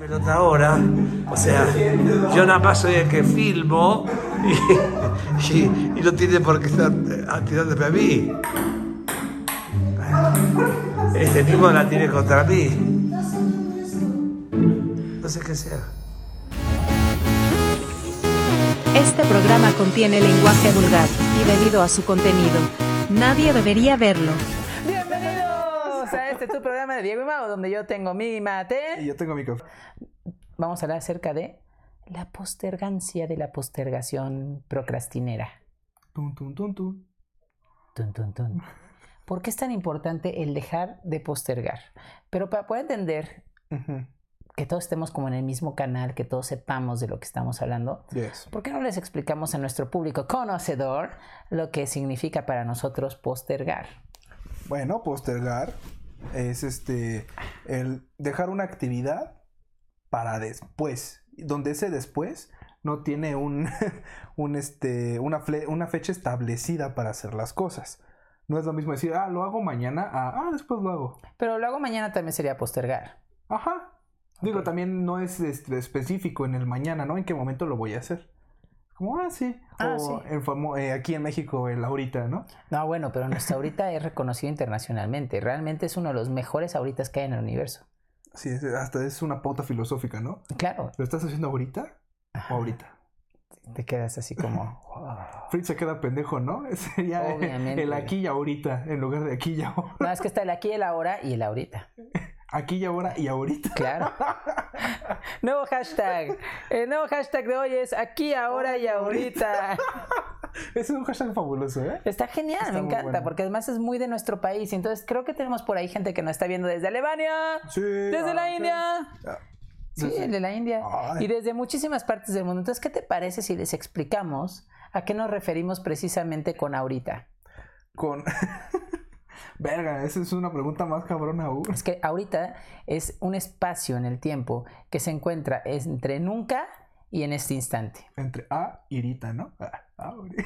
pelota ahora, o sea, yo nada más soy el que filmo y, y- no tiene por qué estar eh, tirándome a mí. Este tipo la tiene contra mí. No sé qué sea. Este programa contiene lenguaje vulgar y debido a su contenido, nadie debería verlo. Este tu programa de Diego y Mau, donde yo tengo mi Y mate. yo tengo mi café. Vamos a hablar acerca de la postergancia de la postergación procrastinera. Tum, tum, tum, tum. Tun, tun, tun. ¿Por qué es tan importante el dejar de postergar? Pero para poder entender que todos estemos como en el mismo canal, que todos sepamos de lo que estamos hablando, Yes. ¿por qué no les explicamos a nuestro público conocedor lo que significa para nosotros postergar? Bueno, postergar es este el dejar una actividad para después, donde ese después no tiene un, un este una, fle- una fecha establecida para hacer las cosas. No es lo mismo decir, ah, lo hago mañana, a, ah, después lo hago. Pero lo hago mañana también sería postergar. Ajá. Digo, también no es este, específico en el mañana, ¿no? En qué momento lo voy a hacer. Como, ah, sí. Ah, o sí. en famo- eh, aquí en México, el ahorita, ¿no? No, bueno, pero nuestra ahorita es reconocido internacionalmente. Realmente es uno de los mejores ahoritas que hay en el universo. Sí, es- hasta es una pauta filosófica, ¿no? Claro, ¿Lo estás haciendo ahorita o ahorita? te quedas así como... Fritz se queda pendejo, ¿no? Sería Obviamente. el aquí y ahorita en lugar de aquí y ahora. No, es que está el aquí, el ahora y el ahorita. Aquí y ahora y ahorita. Claro. Nuevo hashtag. El nuevo hashtag de hoy es aquí, ahora y ahorita. Ese es un hashtag fabuloso, ¿eh? Está genial, Está me encanta, bueno. porque además es muy de nuestro país. Entonces creo que tenemos por ahí gente que nos está viendo desde Alemania, Sí. desde la ah, India. Ah, Sí, desde- de la India. Ay. Y desde muchísimas partes del mundo. Entonces, ¿qué te parece si les explicamos a qué nos referimos precisamente con ahorita? Con. Verga, esa es una pregunta más cabrona aún. Es que ahorita es un espacio en el tiempo que se encuentra entre nunca y en este instante. Entre A y Rita, ¿no? Ah, ahorita.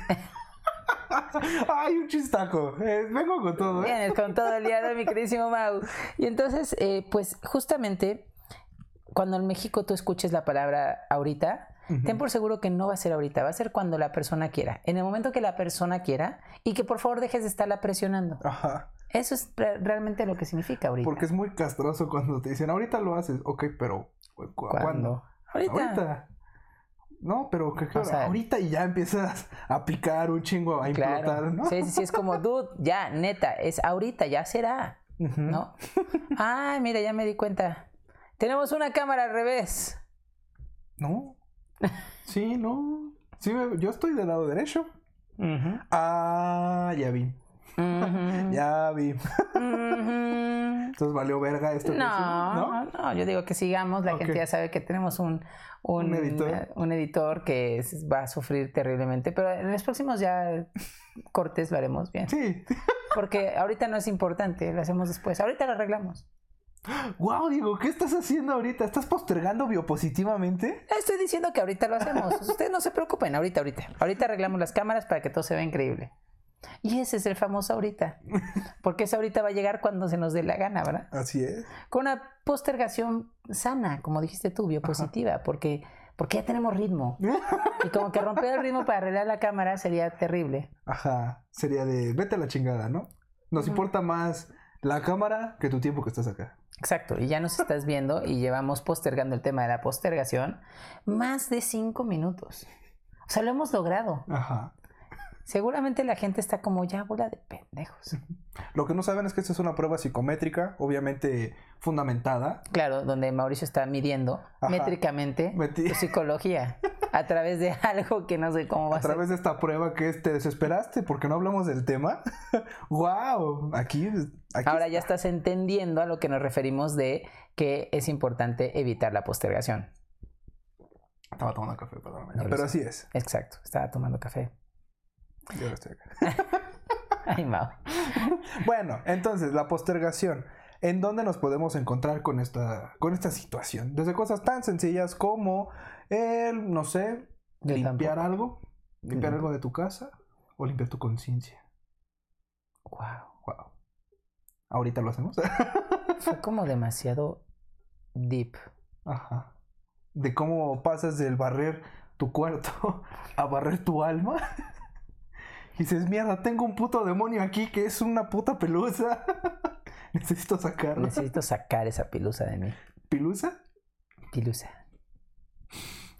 Ay, un chistaco. Eh, vengo con todo, ¿eh? Vienes con todo el día de mi queridísimo Mau. Y entonces, eh, pues justamente, cuando en México tú escuches la palabra ahorita, ten por seguro que no va a ser ahorita, va a ser cuando la persona quiera. En el momento que la persona quiera y que por favor dejes de estarla presionando. Ajá. Eso es re- realmente lo que significa ahorita. Porque es muy castroso cuando te dicen, ahorita lo haces. Ok, pero ¿cu- cu- ¿Cuándo? ¿cuándo? Ahorita. Ahorita. No, pero sea- ahorita y ya empiezas a picar un chingo, a implotar, Claro. ¿no? Sí, sí, sí, es como, dude, ya, neta, es ahorita, ya será. Ujú. ¿No? Ay, mira, ya me di cuenta. Tenemos una cámara al revés. No. Sí, no. Sí, me- yo estoy del lado derecho. Ah, ya vi. Ya vi. Entonces valió verga esto. que No, hicimos, no, yo digo que sigamos. La gente ya sabe que tenemos un, un, Un editor. un editor que es- va a sufrir terriblemente, pero en los próximos ya cortes lo haremos bien. Sí. Porque ahorita no es importante, lo hacemos después. Ahorita lo arreglamos. Wow, Diego, ¿qué estás haciendo ahorita? ¿Estás postergando biopositivamente? Estoy diciendo que ahorita lo hacemos. Ustedes no se preocupen, ahorita, ahorita. Ahorita arreglamos las cámaras para que todo se vea increíble. Y ese es el famoso ahorita. Porque ese ahorita va a llegar cuando se nos dé la gana, ¿verdad? Así es. Con una postergación sana, como dijiste tú, biopositiva, porque, porque ya tenemos ritmo. Y como que romper el ritmo para arreglar la cámara sería terrible. Ajá. Sería de vete a la chingada, ¿no? Nos importa más la cámara que tu tiempo que estás acá. Exacto, y ya nos estás viendo y llevamos postergando el tema de la postergación más de cinco minutos. O sea, lo hemos logrado. Ajá. Seguramente la gente está como ya bola de pendejos. Lo que no saben es que esta es una prueba psicométrica, obviamente fundamentada. Claro, donde Mauricio está midiendo Ajá. métricamente tu psicología a través de algo que no sé cómo va a, A través de esta prueba que es, te desesperaste porque no hablamos del tema. ¡Wow! Aquí, aquí Ahora ya estás entendiendo a lo que nos referimos de que es importante evitar la postergación. estaba tomando café, perdóname. Pero así es. Exacto, estaba tomando café. Yo ahora estoy acá. Ay, Mau. Bueno, entonces, la postergación. ¿En dónde nos podemos encontrar con esta, con esta situación? Desde cosas tan sencillas como el, no sé, Yo limpiar tampoco. algo, limpiar Yo algo de tu casa o limpiar tu conciencia. Wow. Wow. Ahorita lo hacemos. Fue como demasiado deep. Ajá. De cómo pasas del barrer tu cuarto a barrer tu alma. Y dices, mierda, tengo un puto demonio aquí que es una puta pelusa. Necesito sacarlo. Necesito sacar esa pilusa de mí. ¿Pilusa? Pilusa.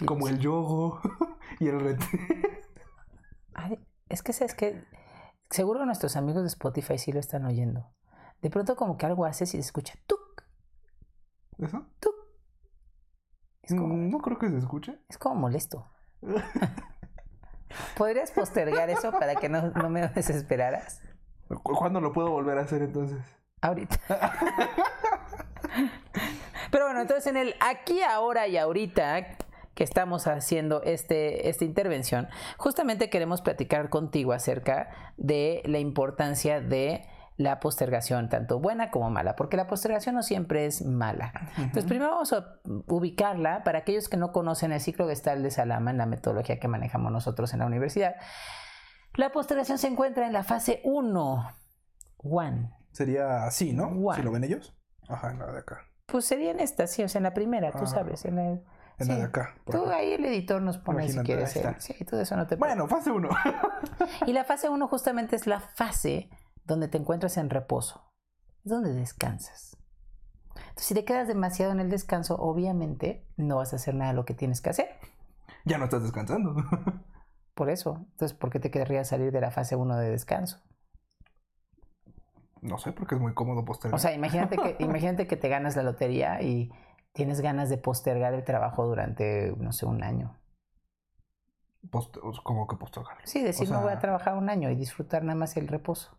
Como el yogo y el ret. Ay, es que sabes que seguro nuestros amigos de Spotify sí lo están oyendo. De pronto como que algo haces y se escucha tuk, ¿Eso? tuk. Es como, Mm, No creo que se escuche. es como molesto. ¿Podrías postergar eso para que no, no me desesperaras? ¿Cu- ¿Cuándo lo puedo volver a hacer entonces? Ahorita. Pero bueno, entonces en el aquí, ahora y ahorita que estamos haciendo este, esta intervención, justamente queremos platicar contigo acerca de la importancia de la postergación, tanto buena como mala, porque la postergación no siempre es mala. Entonces, primero vamos a ubicarla para aquellos que no conocen el ciclo gestal de Salama en la metodología que manejamos nosotros en la universidad. La postergación se encuentra en la fase 1. One. Sería así, ¿no? Guau. Si lo ven ellos. Ajá, en la de acá. Pues sería en esta, sí, o sea, en la primera, tú Ah. sabes. En, la- En la de acá. Tú acá. ahí el editor nos pone si quieres. el- está. Sí, tú de eso no te Bueno, fase uno. Y la fase 1 justamente es la fase donde te encuentras en reposo. Es donde descansas. Entonces, si te quedas demasiado en el descanso, obviamente no vas a hacer nada de lo que tienes que hacer. ya no estás descansando. Por eso. Entonces, ¿por qué te querrías salir de la fase 1 de descanso? no sé, porque es muy cómodo postergar. O sea, imagínate que, imagínate que te ganas la lotería y tienes ganas de postergar el trabajo durante, no sé, un año. Post- o sea, como que postergar. Sí, decir, O sea- no voy a trabajar un año y disfrutar nada más el reposo.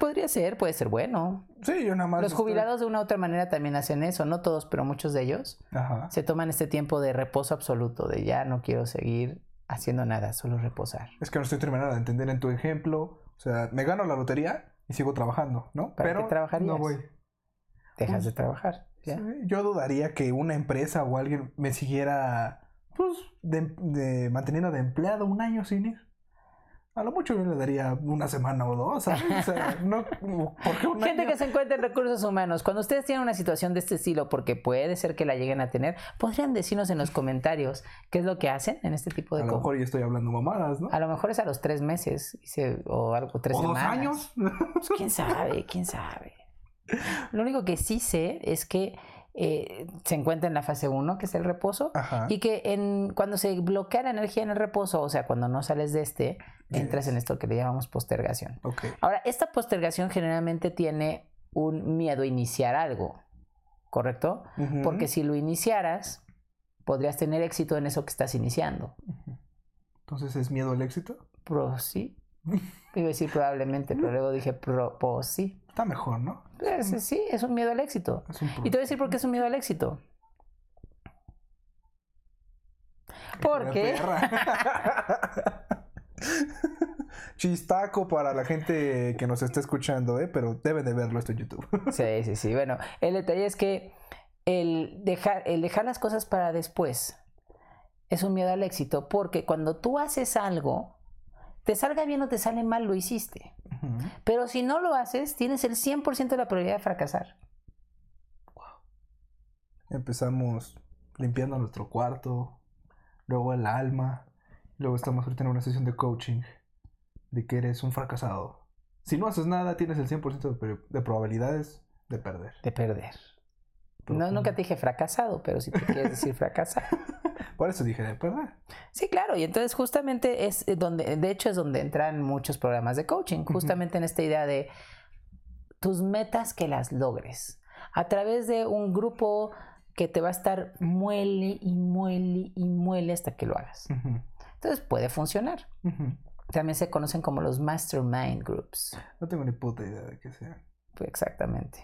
¿Qué podría ser? Puede ser bueno. Sí, yo nada más. Los estoy- jubilados de una u otra manera también hacen eso, no todos, pero muchos de ellos Ajá. se toman este tiempo de reposo absoluto, de ya no quiero seguir haciendo nada, solo reposar. Es que no estoy terminando de entender en tu ejemplo. O sea, me gano la lotería y sigo trabajando, ¿no? ¿Para Pero qué trabajarías? no voy. Dejas Pues, de trabajar. ¿ya? Sí, yo dudaría que una empresa o alguien me siguiera, pues, de, de- manteniendo de empleado un año sin ir. A lo mucho yo le daría una semana o dos, ¿sabes? O sea, no, porque un Gente año- que se encuentra en recursos humanos, cuando ustedes tienen una situación de este estilo, porque puede ser que la lleguen a tener, podrían decirnos en los comentarios qué es lo que hacen en este tipo de A lo cosas. mejor yo estoy hablando mamadas, ¿no? A lo mejor es a los tres meses o algo, tres o dos semanas. años. Pues, quién sabe, quién sabe. Lo único que sí sé es que eh, se encuentra en la fase 1, que es el reposo, Ajá. y que en, cuando se bloquea la energía en el reposo, o sea, cuando no sales de este, entras en esto que le llamamos postergación. Ok. Ahora, esta postergación generalmente tiene un miedo a iniciar algo, ¿correcto? Porque si lo iniciaras, podrías tener éxito en eso que estás iniciando. Entonces es miedo al éxito. Pro sí. Iba a decir probablemente, pero luego dije pro, po, sí. Está mejor, ¿no? Pues, sí, es un miedo al éxito. Y te voy a decir por qué es un miedo al éxito. Porque. Chistaco para la gente que nos está escuchando, ¿eh? Pero deben de verlo esto en YouTube. Sí, sí, sí. Bueno, el detalle es que el dejar, el dejar las cosas para después es un miedo al éxito, porque cuando tú haces algo, te salga bien o te sale mal, lo hiciste. Pero si no lo haces, tienes el 100% de la probabilidad de fracasar. Empezamos limpiando nuestro cuarto, luego el alma, luego estamos ahorita en una sesión de coaching de que eres un fracasado. Si no haces nada, tienes el 100% de, probabilidades de perder. De perder. Pero No, como- nunca te dije fracasado, pero si te quieres decir fracasar. Por eso dije de perder. Sí, claro, y entonces justamente es donde, de hecho es donde entran muchos programas de coaching, justamente en esta idea de tus metas que las logres a través de un grupo que te va a estar muele y muele y muele hasta que lo hagas. Ujú, Entonces puede funcionar. También se conocen como los mastermind groups. No tengo ni puta idea de qué sea. Pues exactamente.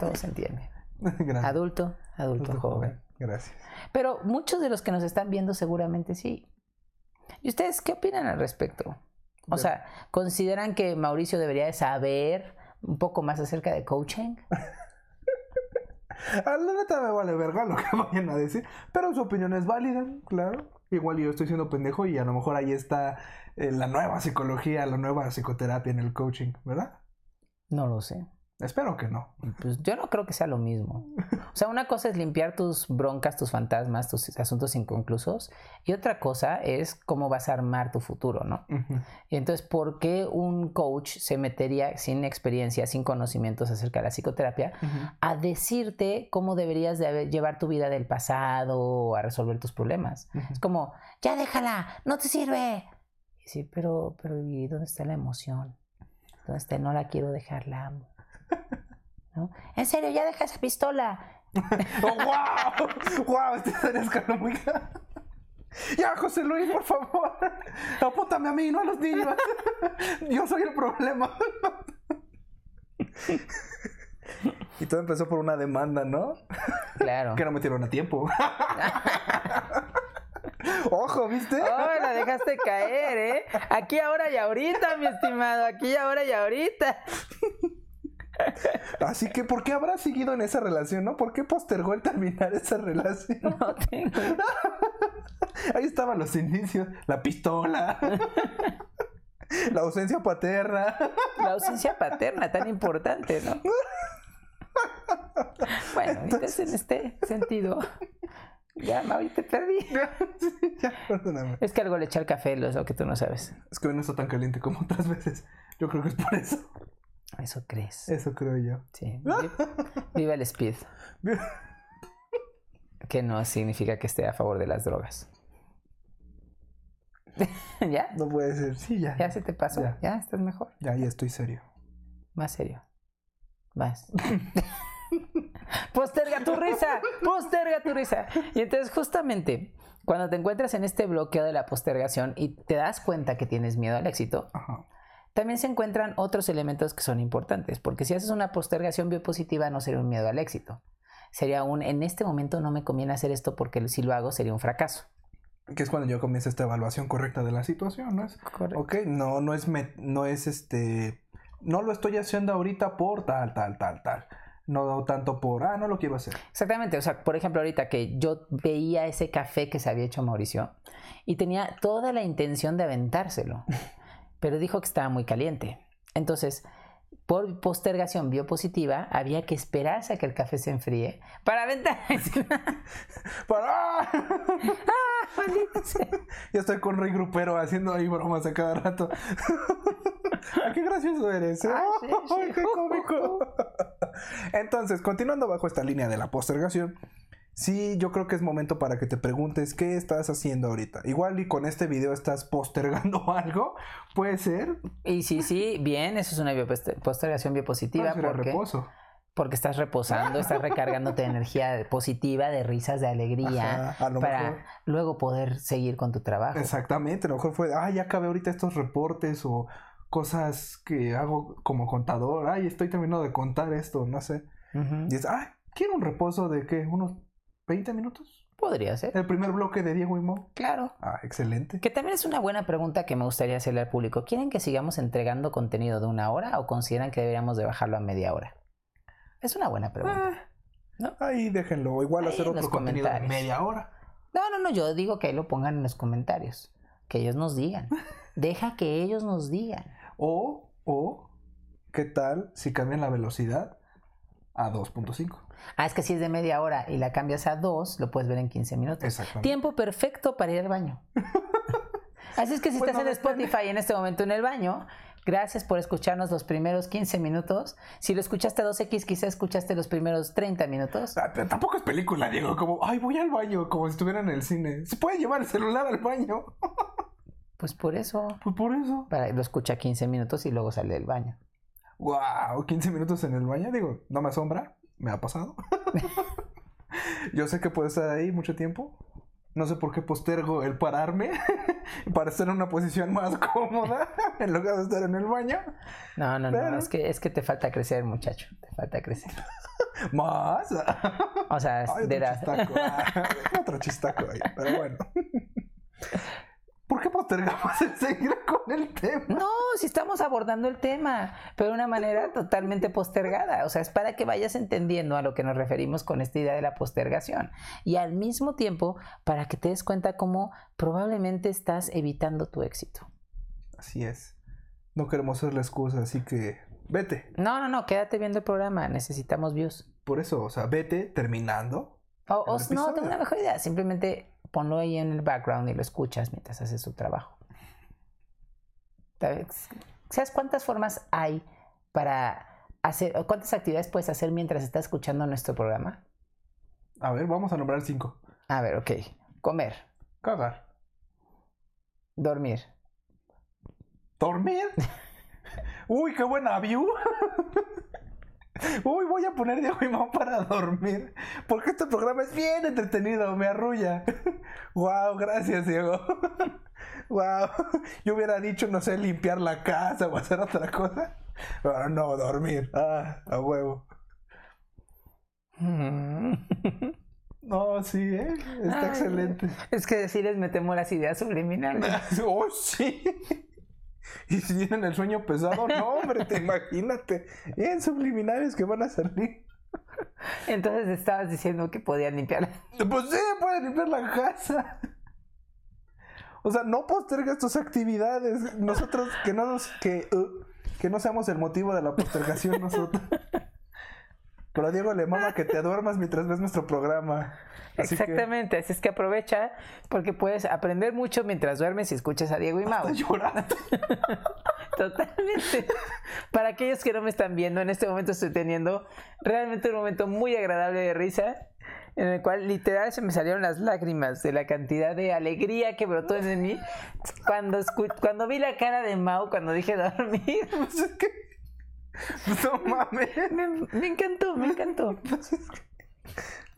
Todo se entiende. Gracias. Adulto, adulto, Adulto joven. Gracias. Pero muchos de los que nos están viendo seguramente sí. ¿Y ustedes qué opinan al respecto? O De- sea, ¿consideran que Mauricio debería de saber un poco más acerca de coaching? A la neta me vale verga lo que vayan a decir, pero su opinión es válida, claro. Igual yo estoy siendo pendejo y a lo mejor ahí está eh, la nueva psicología, la nueva psicoterapia en el coaching, ¿verdad? No lo sé. Espero que no. Pues yo no creo que sea lo mismo. O sea, una cosa es limpiar tus broncas, tus fantasmas, tus asuntos inconclusos, y otra cosa es cómo vas a armar tu futuro, ¿no? Y entonces, ¿por qué un coach se metería sin experiencia, sin conocimientos acerca de la psicoterapia, a decirte cómo deberías de llevar tu vida del pasado o a resolver tus problemas? Ujú. Es como, ya déjala, no te sirve. Y sí, pero, pero ¿y dónde está la emoción? ¿Dónde está? No la quiero dejar, la amo. ¿No? En serio, ya deja esa pistola. ¡Oh, wow! ¡Wow! Este se escaló muy Ya, José Luis, por favor. Apúntame a mí, no a los niños. Yo soy el problema. Y todo empezó por una demanda, ¿no? Claro. Que no metieron a tiempo. Ojo, ¿viste? ¡Oh, la dejaste caer, eh! Aquí, ahora y ahorita, mi estimado. Aquí, ahora y ahorita. Así que, ¿por qué habrá seguido en esa relación, no? ¿Por qué postergó el terminar esa relación? No tengo. Ahí estaban los indicios. La pistola. La ausencia paterna. La ausencia paterna, tan importante, ¿no? Bueno, entonces en este sentido, ya, Mauri, te perdí. ya, perdóname. Es que algo le echa al café, lo es lo que tú no sabes. Es que hoy no está tan caliente como otras veces. Yo creo que es por eso. Eso crees. Eso creo yo. Sí. Vi- Viva el speed, que no significa que esté a favor de las drogas. ¿Ya? No puede ser. Sí, ya. ¿Ya se te pasó? Ya. ¿Ya estás mejor? Ya, ya estoy serio. Más serio. Más. posterga tu risa, posterga tu risa. Y entonces justamente cuando te encuentras en este bloqueo de la postergación y te das cuenta que tienes miedo al éxito, Ajá. También se encuentran otros elementos que son importantes, porque si haces una postergación biopositiva no sería un miedo al éxito. Sería un, en este momento no me conviene hacer esto porque si lo hago sería un fracaso. Que es cuando yo comienzo esta evaluación correcta de la situación, ¿no es? Correcto. Ok, no, no es, me- no es este, no lo estoy haciendo ahorita por tal, tal, tal, tal. No tanto por, ah, no lo quiero hacer. Exactamente, o sea, por ejemplo, ahorita que yo veía ese café que se había hecho Mauricio y tenía toda la intención de aventárselo, pero dijo que estaba muy caliente. Entonces, por postergación biopositiva, había que esperarse a que el café se enfríe para aventar. ¡Para! Maldita sea. Ya estoy con Rey Grupero haciendo ahí bromas a cada rato. Ay, ¡Qué gracioso eres! ¿eh? Ah, sí, sí. ¡Ay, qué cómico! Entonces, continuando bajo esta línea de la postergación, sí, yo creo que es momento para que te preguntes qué estás haciendo ahorita. Igual y con este video estás postergando algo, puede ser. Y sí, sí, bien, eso es una bioposter- postergación biopositiva Puede ser a porque, reposo. porque estás reposando, estás recargándote de energía positiva, de risas, de alegría, Ajá, a lo para mejor. luego poder seguir con tu trabajo. Exactamente, a lo mejor fue, ay, ya acabé ahorita estos reportes o cosas que hago como contador, ay, estoy terminando de contar esto, no sé. Y es, ay, quiero un reposo de qué, unos 20 minutos. Podría ser, El primer bloque de Diego y Mo. claro. Ah, excelente. Que también es una buena pregunta que me gustaría hacerle al público. ¿Quieren que sigamos entregando contenido de una hora o consideran que deberíamos de bajarlo a media hora? Es una buena pregunta. Ah, Ahí déjenlo, igual Ahí hacer otro contenido de media hora. No, no, no, yo digo que ahí lo pongan en los comentarios. Que ellos nos digan. Deja que ellos nos digan. O, o, ¿qué tal si cambian la velocidad a 2.5? Ah, es que si es de media hora y la cambias a dos, lo puedes ver en 15 minutos. Exactamente. Tiempo perfecto para ir al baño. Así es que si Pues estás no en. Spotify en este momento en el baño, gracias por escucharnos los primeros 15 minutos. Si lo escuchaste a 2X, quizá escuchaste los primeros 30 minutos. Ah, tampoco es película, Diego, como, ay, voy al baño, como si estuviera en el cine. ¿Se puede llevar el celular al baño? Pues por eso, Pues por eso. para, lo escucha 15 minutos y luego sale del baño. Wow, 15 minutos en el baño, digo, no me asombra, me ha pasado. Yo sé que puedo estar ahí mucho tiempo. No sé por qué postergo el pararme para estar en una posición más cómoda en lugar de estar en el baño. No, no, no, Pero- es que, es que te falta crecer, muchacho. Te falta crecer. Más. O sea, Ay, de edad. chistaco. Ah, otro chistaco ahí, pero bueno. ¿Por qué postergamos el seguir con el tema? No, si estamos abordando el tema, pero de una manera totalmente postergada. O sea, es para que vayas entendiendo a lo que nos referimos con esta idea de la postergación. Y al mismo tiempo, para que te des cuenta cómo probablemente estás evitando tu éxito. Así es. No queremos ser la excusa, así que Vete. No, no, no, quédate viendo el programa. Necesitamos views. Por eso, o sea, vete terminando. O, no, tengo una mejor idea. Simplemente ponlo ahí en el background y lo escuchas mientras haces tu trabajo. ¿Sabes ¿Sabes cuántas formas hay para hacer, o cuántas actividades puedes hacer mientras estás escuchando nuestro programa? A ver, vamos a nombrar cinco. A ver, ok. Comer, Cagar. dormir, ¿Dormir? Uy, qué buena view. Uy, voy a poner Diego y Mau para dormir. Porque este programa es bien entretenido, me arrulla. Wow, gracias, Diego. Wow. Yo hubiera dicho, no sé, limpiar la casa o hacer otra cosa. Pero no, dormir. Ah, a huevo. No, sí, ¿eh? Está Ay. excelente. Es que decirles me temo las ideas subliminales. Oh, sí. Y si tienen el sueño pesado, no, hombre, te imagínate. Bien subliminales que van a salir. Entonces estabas diciendo que podían limpiar. Pues sí, pueden limpiar la casa. O sea, no postergas tus actividades. Nosotros, que no nos, que, uh, que no seamos el motivo de la postergación nosotros. Pero a Diego le mama que te duermas mientras ves nuestro programa. Así que- Exactamente, así es que aprovecha porque puedes aprender mucho mientras duermes y escuchas a Diego y Mau. Totalmente. Para aquellos que no me están viendo, en este momento estoy teniendo realmente un momento muy agradable de risa, en el cual literal se me salieron las lágrimas de la cantidad de alegría que brotó en mí cuando, cuando vi la cara de Mau cuando dije dormir. Pues es que. no mames. Me, me encantó, me encantó.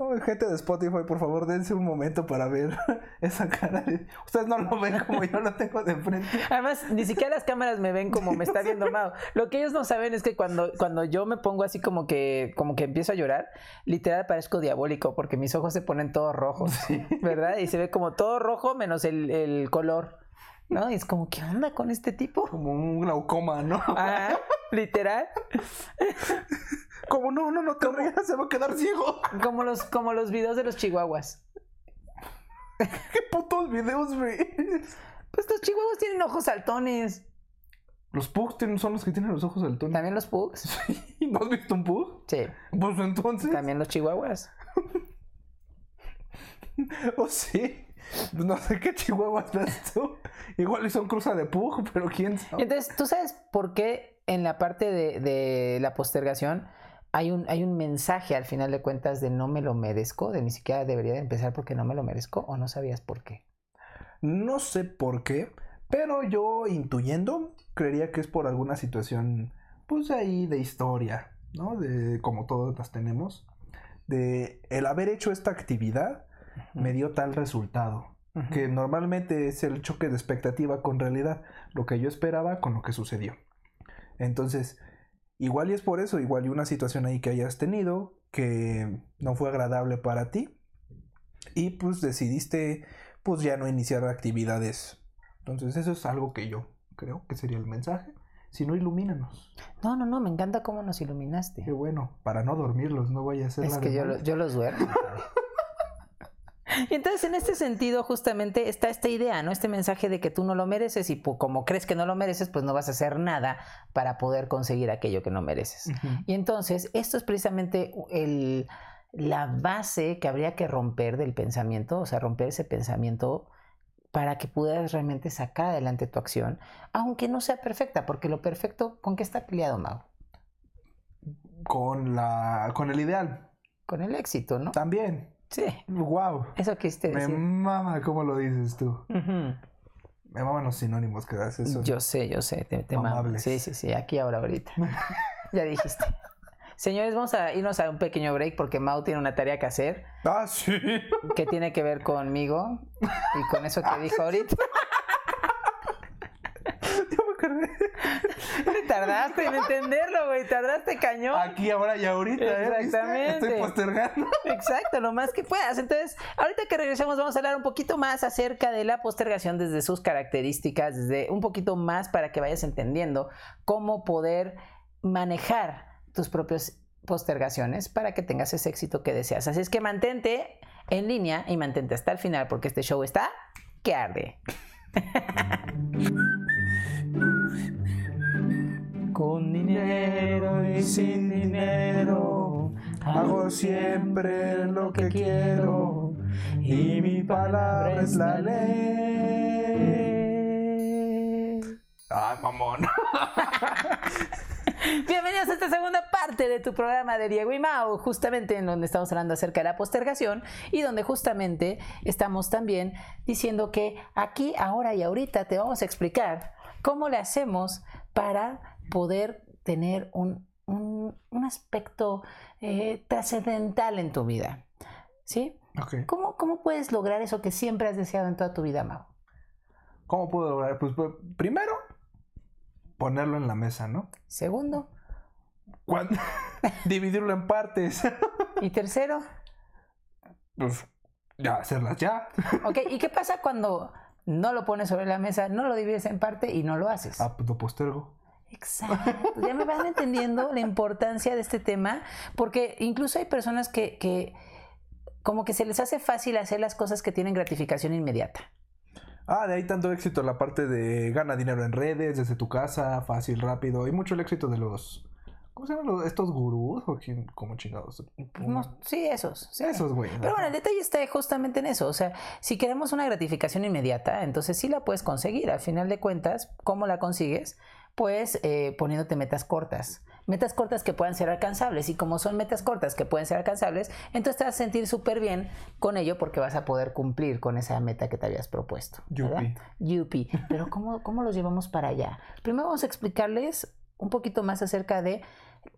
Oh, gente de Spotify, por favor, dense un momento para ver esa cara. de- Ustedes no lo ven como yo lo tengo de frente. Además, ni siquiera las cámaras me ven como me está viendo Mau. Lo que ellos no saben es que cuando, cuando yo me pongo así como que, como que empiezo a llorar, literal parezco diabólico porque mis ojos se ponen todos rojos, ¿verdad? Y se ve como todo rojo menos el, el color, ¿no? Y es como, ¿qué onda con este tipo? Como un glaucoma, ¿no? Ajá, literal. Como no, no, no te rías, se va a quedar ciego. Como los, como los videos de los chihuahuas. ¿Qué putos videos ves? Pues los chihuahuas tienen ojos saltones. Los pugs tienen- son los que tienen los ojos del tono. También los pugs. ¿No has visto un pug? Sí, Pues entonces. también los chihuahuas. ¿O sí? No sé qué chihuahuas ves tú. Igual son cruza de pug, pero quién sabe. Entonces, ¿tú sabes por qué en la parte de, de la postergación hay un, hay un mensaje al final de cuentas de no me lo merezco? De ni siquiera debería de empezar porque no me lo merezco o no sabías por qué. No sé por qué, pero yo intuyendo, creería que es por alguna situación, pues ahí de historia, ¿no? De como todas las tenemos. De el haber hecho esta actividad me dio tal resultado. Que normalmente es el choque de expectativa con realidad. Lo que yo esperaba con lo que sucedió. Entonces, igual y es por eso, igual y una situación ahí que hayas tenido que no fue agradable para ti. Y pues decidiste pues ya no iniciar actividades. Entonces eso es algo que yo creo que sería el mensaje. Si no, ilumínanos. No, no, no, me encanta cómo nos iluminaste. Qué bueno, para no dormirlos, no vaya a ser Es la que yo, yo los duermo. Y entonces en este sentido justamente está esta idea, ¿no? Este mensaje de que tú no lo mereces y pu- como crees que no lo mereces, pues no vas a hacer nada para poder conseguir aquello que no mereces. Y entonces esto es precisamente el, la base que habría que romper del pensamiento, o sea, romper ese pensamiento para que puedas realmente sacar adelante tu acción, aunque no sea perfecta, porque lo perfecto, ¿con qué está peleado, Mau? Con la con el ideal. Con el éxito, ¿no? También. Sí, Wow. eso quisiste Me decir. mama cómo lo dices tú. Me maman los sinónimos que das eso. Yo sé, yo sé, te, te mamo. Sí, sí, sí, aquí ahora ahorita. ya dijiste. Señores, vamos a irnos a un pequeño break porque Mau tiene una tarea que hacer Ah, sí. que tiene que ver conmigo y con eso que dijo ahorita. Yo me acordé. Tardaste en entenderlo, güey, tardaste cañón. Aquí, ahora y ahorita, ¿eh? Exactamente. Estoy postergando. Exacto, lo más que puedas. Entonces, ahorita que regresemos vamos a hablar un poquito más acerca de la postergación desde sus características, desde un poquito más para que vayas entendiendo cómo poder manejar tus propias postergaciones para que tengas ese éxito que deseas. Así es que mantente en línea y mantente hasta el final porque este show está que arde. con dinero y sin dinero. Hago siempre lo que quiero y mi palabra es la ley. Ah, mamón. Bienvenidos a esta segunda parte de tu programa de Diego y Mau, justamente en donde estamos hablando acerca de la postergación y donde justamente estamos también diciendo que aquí, ahora y ahorita te vamos a explicar cómo le hacemos para poder tener un, un- un aspecto eh, trascendental en tu vida. ¿Sí? ¿Cómo, ¿Cómo puedes lograr eso que siempre has deseado en toda tu vida, Mau? ¿Cómo puedo lograr? Pues, pues, primero, ponerlo en la mesa, ¿no? Segundo. Dividirlo en partes. Y tercero. pues, ya, hacerlas ya. Ok, ¿y qué pasa cuando no lo pones sobre la mesa, no lo divides en parte y no lo haces? Ah, pues lo postergo. Exacto. Ya me van entendiendo la importancia de este tema, porque incluso hay personas que, que como que se les hace fácil hacer las cosas que tienen gratificación inmediata. Ah, de ahí tanto éxito la parte de gana dinero en redes, desde tu casa, fácil, rápido. Y mucho el éxito de los. ¿Cómo se llaman los- estos gurús? ¿O quién? ¿Cómo chingados? No, sí, esos. sí. Esos, güey. Pero bueno, el detalle está justamente en eso. O sea, si queremos una gratificación inmediata, entonces sí la puedes conseguir. Al final de cuentas, ¿cómo la consigues? Pues eh, poniéndote metas cortas. Metas cortas que puedan ser alcanzables. Y como son metas cortas que pueden ser alcanzables, entonces te vas a sentir súper bien con ello porque vas a poder cumplir con esa meta que te habías propuesto. Yupi. Yupi. Pero ¿cómo, ¿cómo los llevamos para allá? Primero vamos a explicarles un poquito más acerca de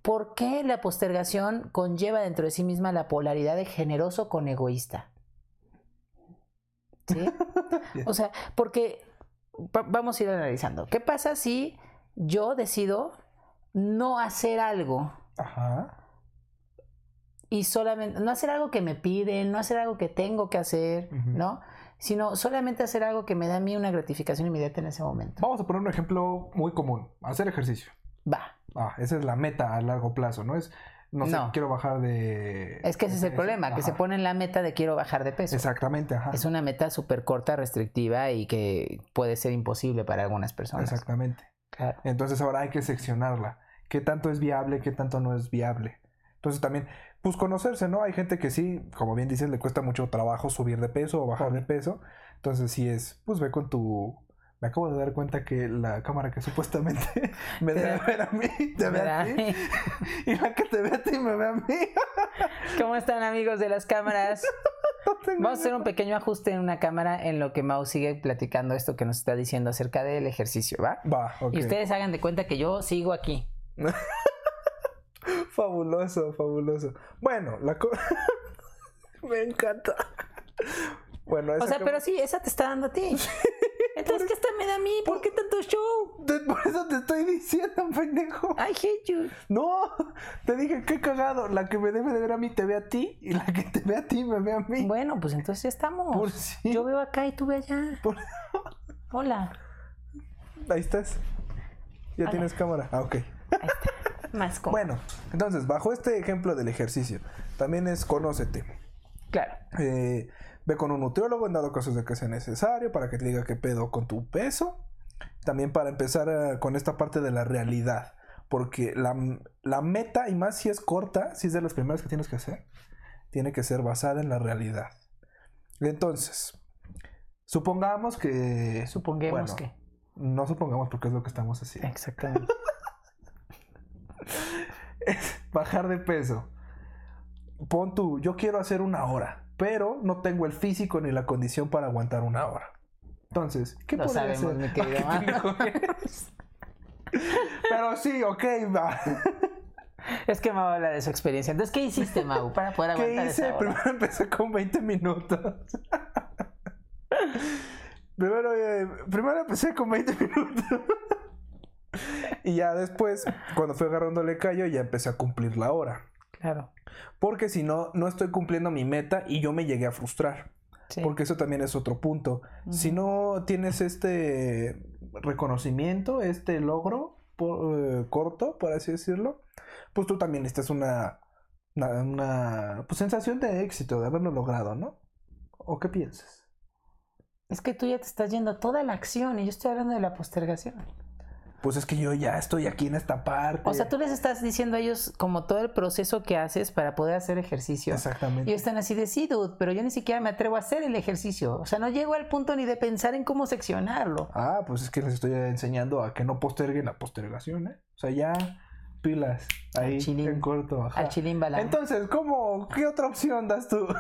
por qué la postergación conlleva dentro de sí misma la polaridad de generoso con egoísta. ¿Sí? O sea, porque va- vamos a ir analizando. ¿Qué pasa si yo decido no hacer algo Ajá. y solamente no hacer algo que me piden, no hacer algo que tengo que hacer. ¿no? Sino solamente hacer algo que me da a mí una gratificación inmediata en ese momento. Vamos a poner un ejemplo muy común. Hacer ejercicio. Va. Ah, esa es la meta a largo plazo, ¿no? Es, no sé, No. quiero bajar de... Es que ese es el problema, que se pone en la meta de quiero bajar de peso. Exactamente, ajá. Es una meta súper corta, restrictiva y que puede ser imposible para algunas personas. Exactamente. Claro. Entonces ahora hay que seccionarla. ¿Qué tanto es viable? ¿Qué tanto no es viable? Entonces también, pues conocerse, ¿no? Hay gente que sí, como bien dices, le cuesta mucho trabajo subir de peso o bajar de peso. Entonces sí es, pues ve con tu... Me acabo de dar cuenta que la cámara que supuestamente me debe ver a mí, te ve a ti. Y la que te ve a ti me ve a mí. ¿Cómo están amigos de las cámaras? No Vamos a hacer un pequeño ajuste en una cámara en lo que Mau sigue platicando esto que nos está diciendo acerca del ejercicio, ¿va? Va, ok. Y ustedes hagan de cuenta que yo sigo aquí. Fabuloso, fabuloso. Bueno, la co- Me encanta. Bueno, O esa sea, cam- pero sí, esa te está dando a ti. Entonces, ¿qué esta me da a mí? ¿Por qué tanto show? Te- Por eso te estoy diciendo, pendejo. I hate you. No, te dije qué cagado. La que me debe de ver a mí te ve a ti y la que te ve a ti me ve a mí. Bueno, pues entonces ya estamos. Por sí. Yo veo acá y tú ve allá. Por- Hola. Ahí estás. Ya Hola. tienes cámara. Ah, ok. Ahí está. Más como. Bueno, entonces, bajo este ejemplo del ejercicio, también es conócete. Claro. Eh, ve con un nutriólogo en dado caso de que sea necesario para que te diga qué pedo con tu peso. También para empezar eh, con esta parte de la realidad. Porque la, la meta, y más si es corta, si es de las primeras que tienes que hacer, tiene que ser basada en la realidad. Entonces, supongamos que... Supongemos bueno, que. No supongamos porque es lo que estamos haciendo. Exactamente. bajar de peso. Pon tú, yo quiero hacer una hora, pero no tengo el físico ni la condición para aguantar una hora. Entonces, ¿qué Lo podría sabemos, mi querido qué pero sí, ok, va. Es que Mau habla de su experiencia. Entonces, ¿qué hiciste, Mau, para poder ¿Qué aguantar hice? esa hora? Primero empecé con 20 minutos. primero, eh, primero empecé con 20 minutos. y ya después, cuando fui agarrándole callo, ya empecé a cumplir la hora. Claro. Porque si no, no estoy cumpliendo mi meta y yo me llegué a frustrar. Sí. Porque eso también es otro punto. Si no tienes este reconocimiento, este logro por- eh, corto, por así decirlo, pues tú también estás una, una, una, pues, sensación de éxito, de haberlo logrado, ¿no? ¿O qué piensas? Es que tú ya te estás yendo a toda la acción y yo estoy hablando de la postergación. Pues es que yo ya estoy aquí en esta parte. O sea, tú les estás diciendo a ellos como todo el proceso que haces para poder hacer ejercicio. Exactamente. Y están así de sí, dude, pero yo ni siquiera me atrevo a hacer el ejercicio. O sea, no llego al punto ni de pensar en cómo seccionarlo. Ah, pues es que les estoy enseñando a que no posterguen la postergación, ¿eh? O sea, ya pilas ahí chilín. en corto. ajá. Al chilín balán. Entonces, ¿cómo? ¿Qué otra opción das tú?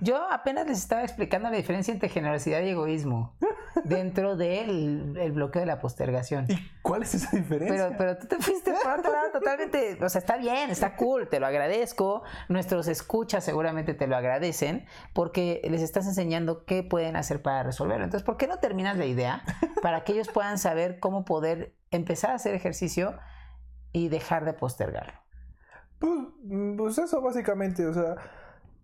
Yo apenas les estaba explicando la diferencia entre generosidad y egoísmo dentro del el bloqueo de la postergación. ¿Y cuál es esa diferencia? Pero, pero tú te fuiste por otro lado totalmente, o sea, está bien, está cool, te lo agradezco. Nuestros escuchas seguramente te lo agradecen porque les estás enseñando qué pueden hacer para resolverlo. Entonces, ¿por qué no terminas la idea para que ellos puedan saber cómo poder empezar a hacer ejercicio y dejar de postergarlo? Pues, pues eso básicamente, o sea,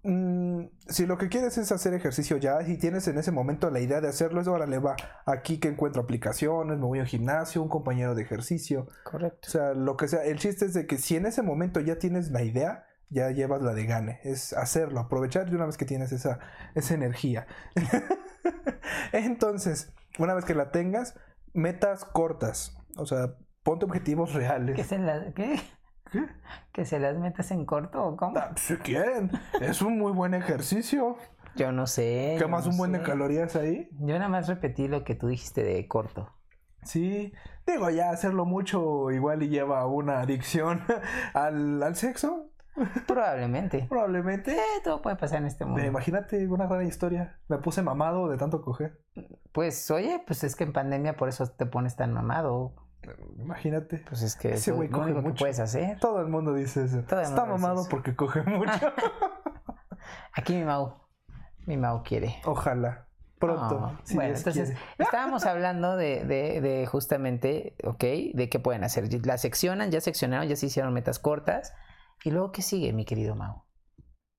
mm, si lo que quieres es hacer ejercicio ya y tienes en ese momento la idea de hacerlo, es órale, va, aquí que encuentro aplicaciones, me voy al gimnasio, un compañero de ejercicio, Correcto. o sea, lo que sea, el chiste es de que si en ese momento ya tienes la idea, ya llevas la de gane, es hacerlo, aprovechar de una vez que tienes esa, esa energía. Entonces, una vez que la tengas, metas cortas, o sea, ponte objetivos reales. ¿Que se las, qué? ¿Que se las metas en corto o cómo? Ah, Si quieren, es un muy buen ejercicio. Yo no sé. Quemas no un buen de calorías ahí. Yo nada más repetí lo que tú dijiste de corto. Sí, digo, ya hacerlo mucho igual y lleva una adicción al, al sexo, Probablemente. probablemente. Eh, todo puede pasar en este mundo. Imagínate una gran historia. Me puse mamado de tanto coger. Pues oye, pues es que en pandemia por eso te pones tan mamado. Imagínate. Pues es que Ese es güey lo coge único que mucho. puedes hacer. Todo el mundo dice eso. Todo el Está mundo mamado eso. porque coge mucho. Aquí mi Mau, mi Mau quiere. Ojalá. Pronto. Ah, si bueno, entonces quiere. estábamos hablando de, de- de justamente, ok, de qué pueden hacer. La seccionan, ya seccionaron, ya se hicieron metas cortas. ¿Y luego qué sigue, mi querido Mau?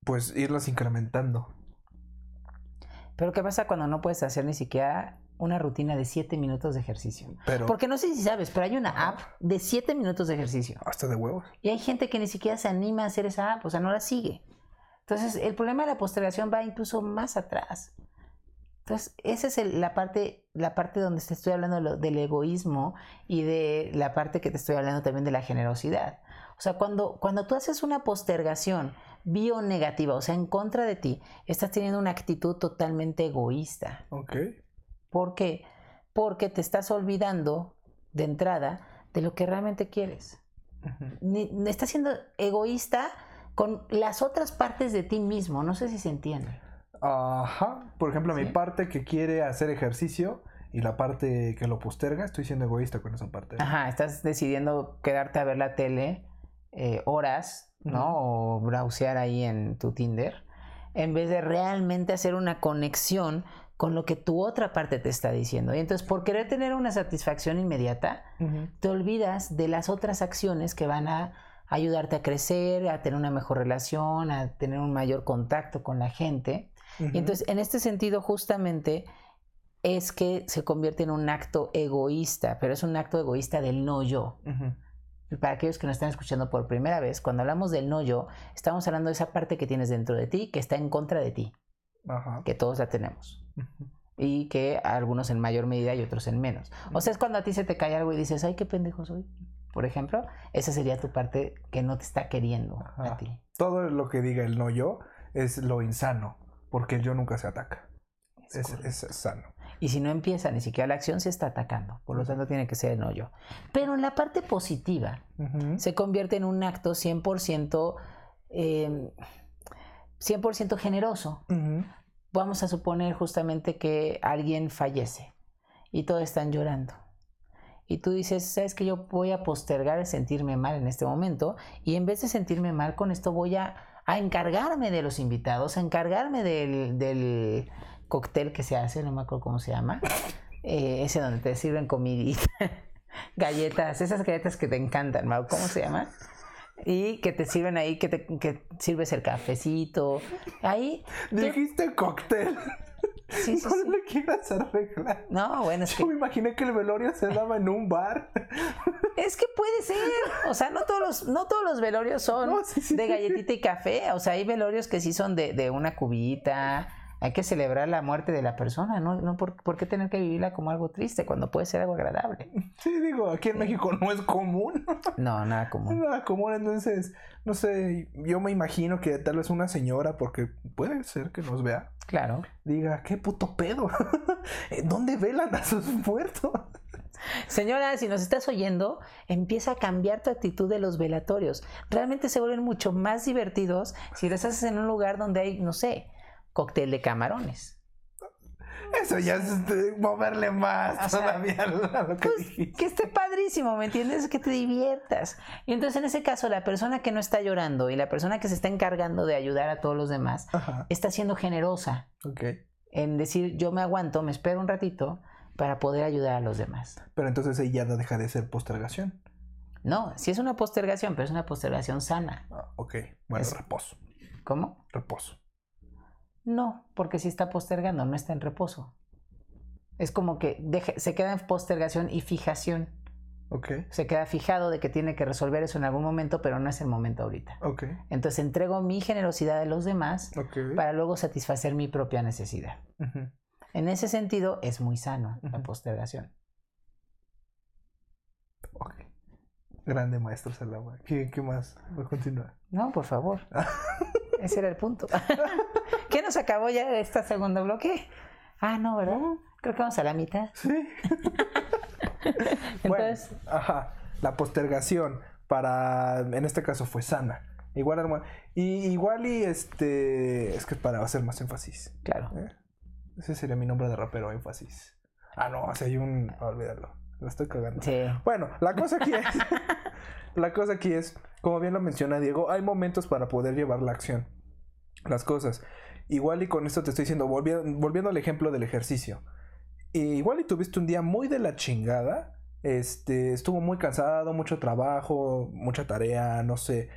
Pues irlas incrementando. Pero ¿qué pasa cuando no puedes hacer ni siquiera una rutina de 7 minutos de ejercicio? Pero Porque no sé si sabes, pero hay una app de 7 minutos de ejercicio. hasta de huevos. Y hay gente que ni siquiera se anima a hacer esa app, o sea, no la sigue. Entonces, el problema de la postergación va incluso más atrás. Entonces, esa es el- la, parte, la parte donde te estoy hablando de lo- del egoísmo y de la parte que te estoy hablando también de la generosidad. O sea, cuando, cuando tú haces una postergación bionegativa, o sea, en contra de ti, estás teniendo una actitud totalmente egoísta. Ok. ¿Por qué? Porque te estás olvidando de entrada de lo que realmente quieres. Ni- estás siendo egoísta con las otras partes de ti mismo. No sé si se entiende. Ajá. Por ejemplo, mi parte que quiere hacer ejercicio y la parte que lo posterga, estoy siendo egoísta con esa parte. Ajá, estás decidiendo quedarte a ver la tele eh, horas, ¿no? O browsear ahí en tu Tinder, en vez de realmente hacer una conexión con lo que tu otra parte te está diciendo. Y entonces, por querer tener una satisfacción inmediata, te olvidas de las otras acciones que van a ayudarte a crecer, a tener una mejor relación, a tener un mayor contacto con la gente. Y entonces, en este sentido, justamente es que se convierte en un acto egoísta, pero es un acto egoísta del no yo. Para aquellos que nos están escuchando por primera vez, cuando hablamos del no yo, estamos hablando de esa parte que tienes dentro de ti que está en contra de ti, que todos la tenemos. Y que algunos en mayor medida y otros en menos. O sea, es cuando a ti se te cae algo y dices, ay, qué pendejo soy. Por ejemplo, esa sería tu parte que no te está queriendo a ti. Todo lo que diga el no yo es lo insano, porque el yo nunca se ataca. Es Es, sano. Y si no empieza ni siquiera la acción, se está atacando. Por lo tanto, tiene que ser el no yo. Pero en la parte positiva, se convierte en un acto 100%, eh, 100% generoso. Ujú. Vamos a suponer justamente que alguien fallece y todos están llorando. Y tú dices, sabes que yo voy a postergar el sentirme mal en este momento y en vez de sentirme mal con esto voy a, a encargarme de los invitados, a encargarme del, del cóctel que se hace, no me acuerdo cómo se llama, eh, ese donde te sirven comidita, galletas, esas galletas que te encantan, ¿cómo se llaman? Y que te sirven ahí, que, te, que sirves el cafecito. Ahí, tú- Dijiste cóctel. sí, sí, no sí. le quieras arreglar. No, bueno, es que Yo me imaginé que el velorio se daba en un bar. Es que puede ser. O sea, no todos los, no todos los velorios son No, de galletita y café. O sea, hay velorios que sí son de, de una cubita, Hay que celebrar la muerte de la persona, ¿no? no por, ¿Por qué tener que vivirla como algo triste cuando puede ser algo agradable? Sí, digo, aquí en México no es común. No, nada común. Nada común, entonces, no sé, yo me imagino que tal vez una señora, porque puede ser que nos vea, Claro. diga, qué puto pedo. ¿Dónde velan a sus muertos? Señora, si nos estás oyendo, empieza a cambiar tu actitud de los velatorios. Realmente se vuelven mucho más divertidos si los haces en un lugar donde hay, no sé, cóctel de camarones. Eso ya es moverle más O sea, todavía a lo que esté padrísimo, ¿me entiendes? Que te diviertas. Y entonces en ese caso, la persona que no está llorando y la persona que se está encargando de ayudar a todos los demás Ajá, está siendo generosa en decir, yo me aguanto, me espero un ratito para poder ayudar a los demás. Pero entonces ya no deja de ser postergación. No, si es una postergación, pero es una postergación sana. Ah, ok, bueno, Es- reposo, ¿Cómo? reposo. No, porque si está postergando, no está en reposo. Es como que deje- se queda en postergación y fijación. Ok, Se queda fijado de que tiene que resolver eso en algún momento, pero no es el momento ahorita. ok, Entonces entrego mi generosidad a los demás para luego satisfacer mi propia necesidad. En ese sentido, es muy sano la postergación. Grande maestro Salama. ¿Qué, qué más? Voy a continuar. No, por favor. Ese era el punto. ¿Qué nos acabó ya de este segundo bloque? Ah, no, ¿verdad? Creo que vamos a la mitad. Sí. Entonces, Bueno, ajá. La postergación para, en este caso fue sana. Igual, hermano. Y igual y este, es que para hacer más énfasis. claro. ¿eh? Ese sería mi nombre de rapero, énfasis. Ah, no, o sea, hay un, olvídalo. Lo estoy cagando. Sí. Bueno, la cosa aquí es. la cosa aquí es, como bien lo menciona Diego, hay momentos para poder llevar la acción. Las cosas. Igual y con esto te estoy diciendo, volviendo, volviendo al ejemplo del ejercicio. Igual y tuviste un día muy de la chingada. Este, estuvo muy cansado, mucho trabajo, mucha tarea, no sé.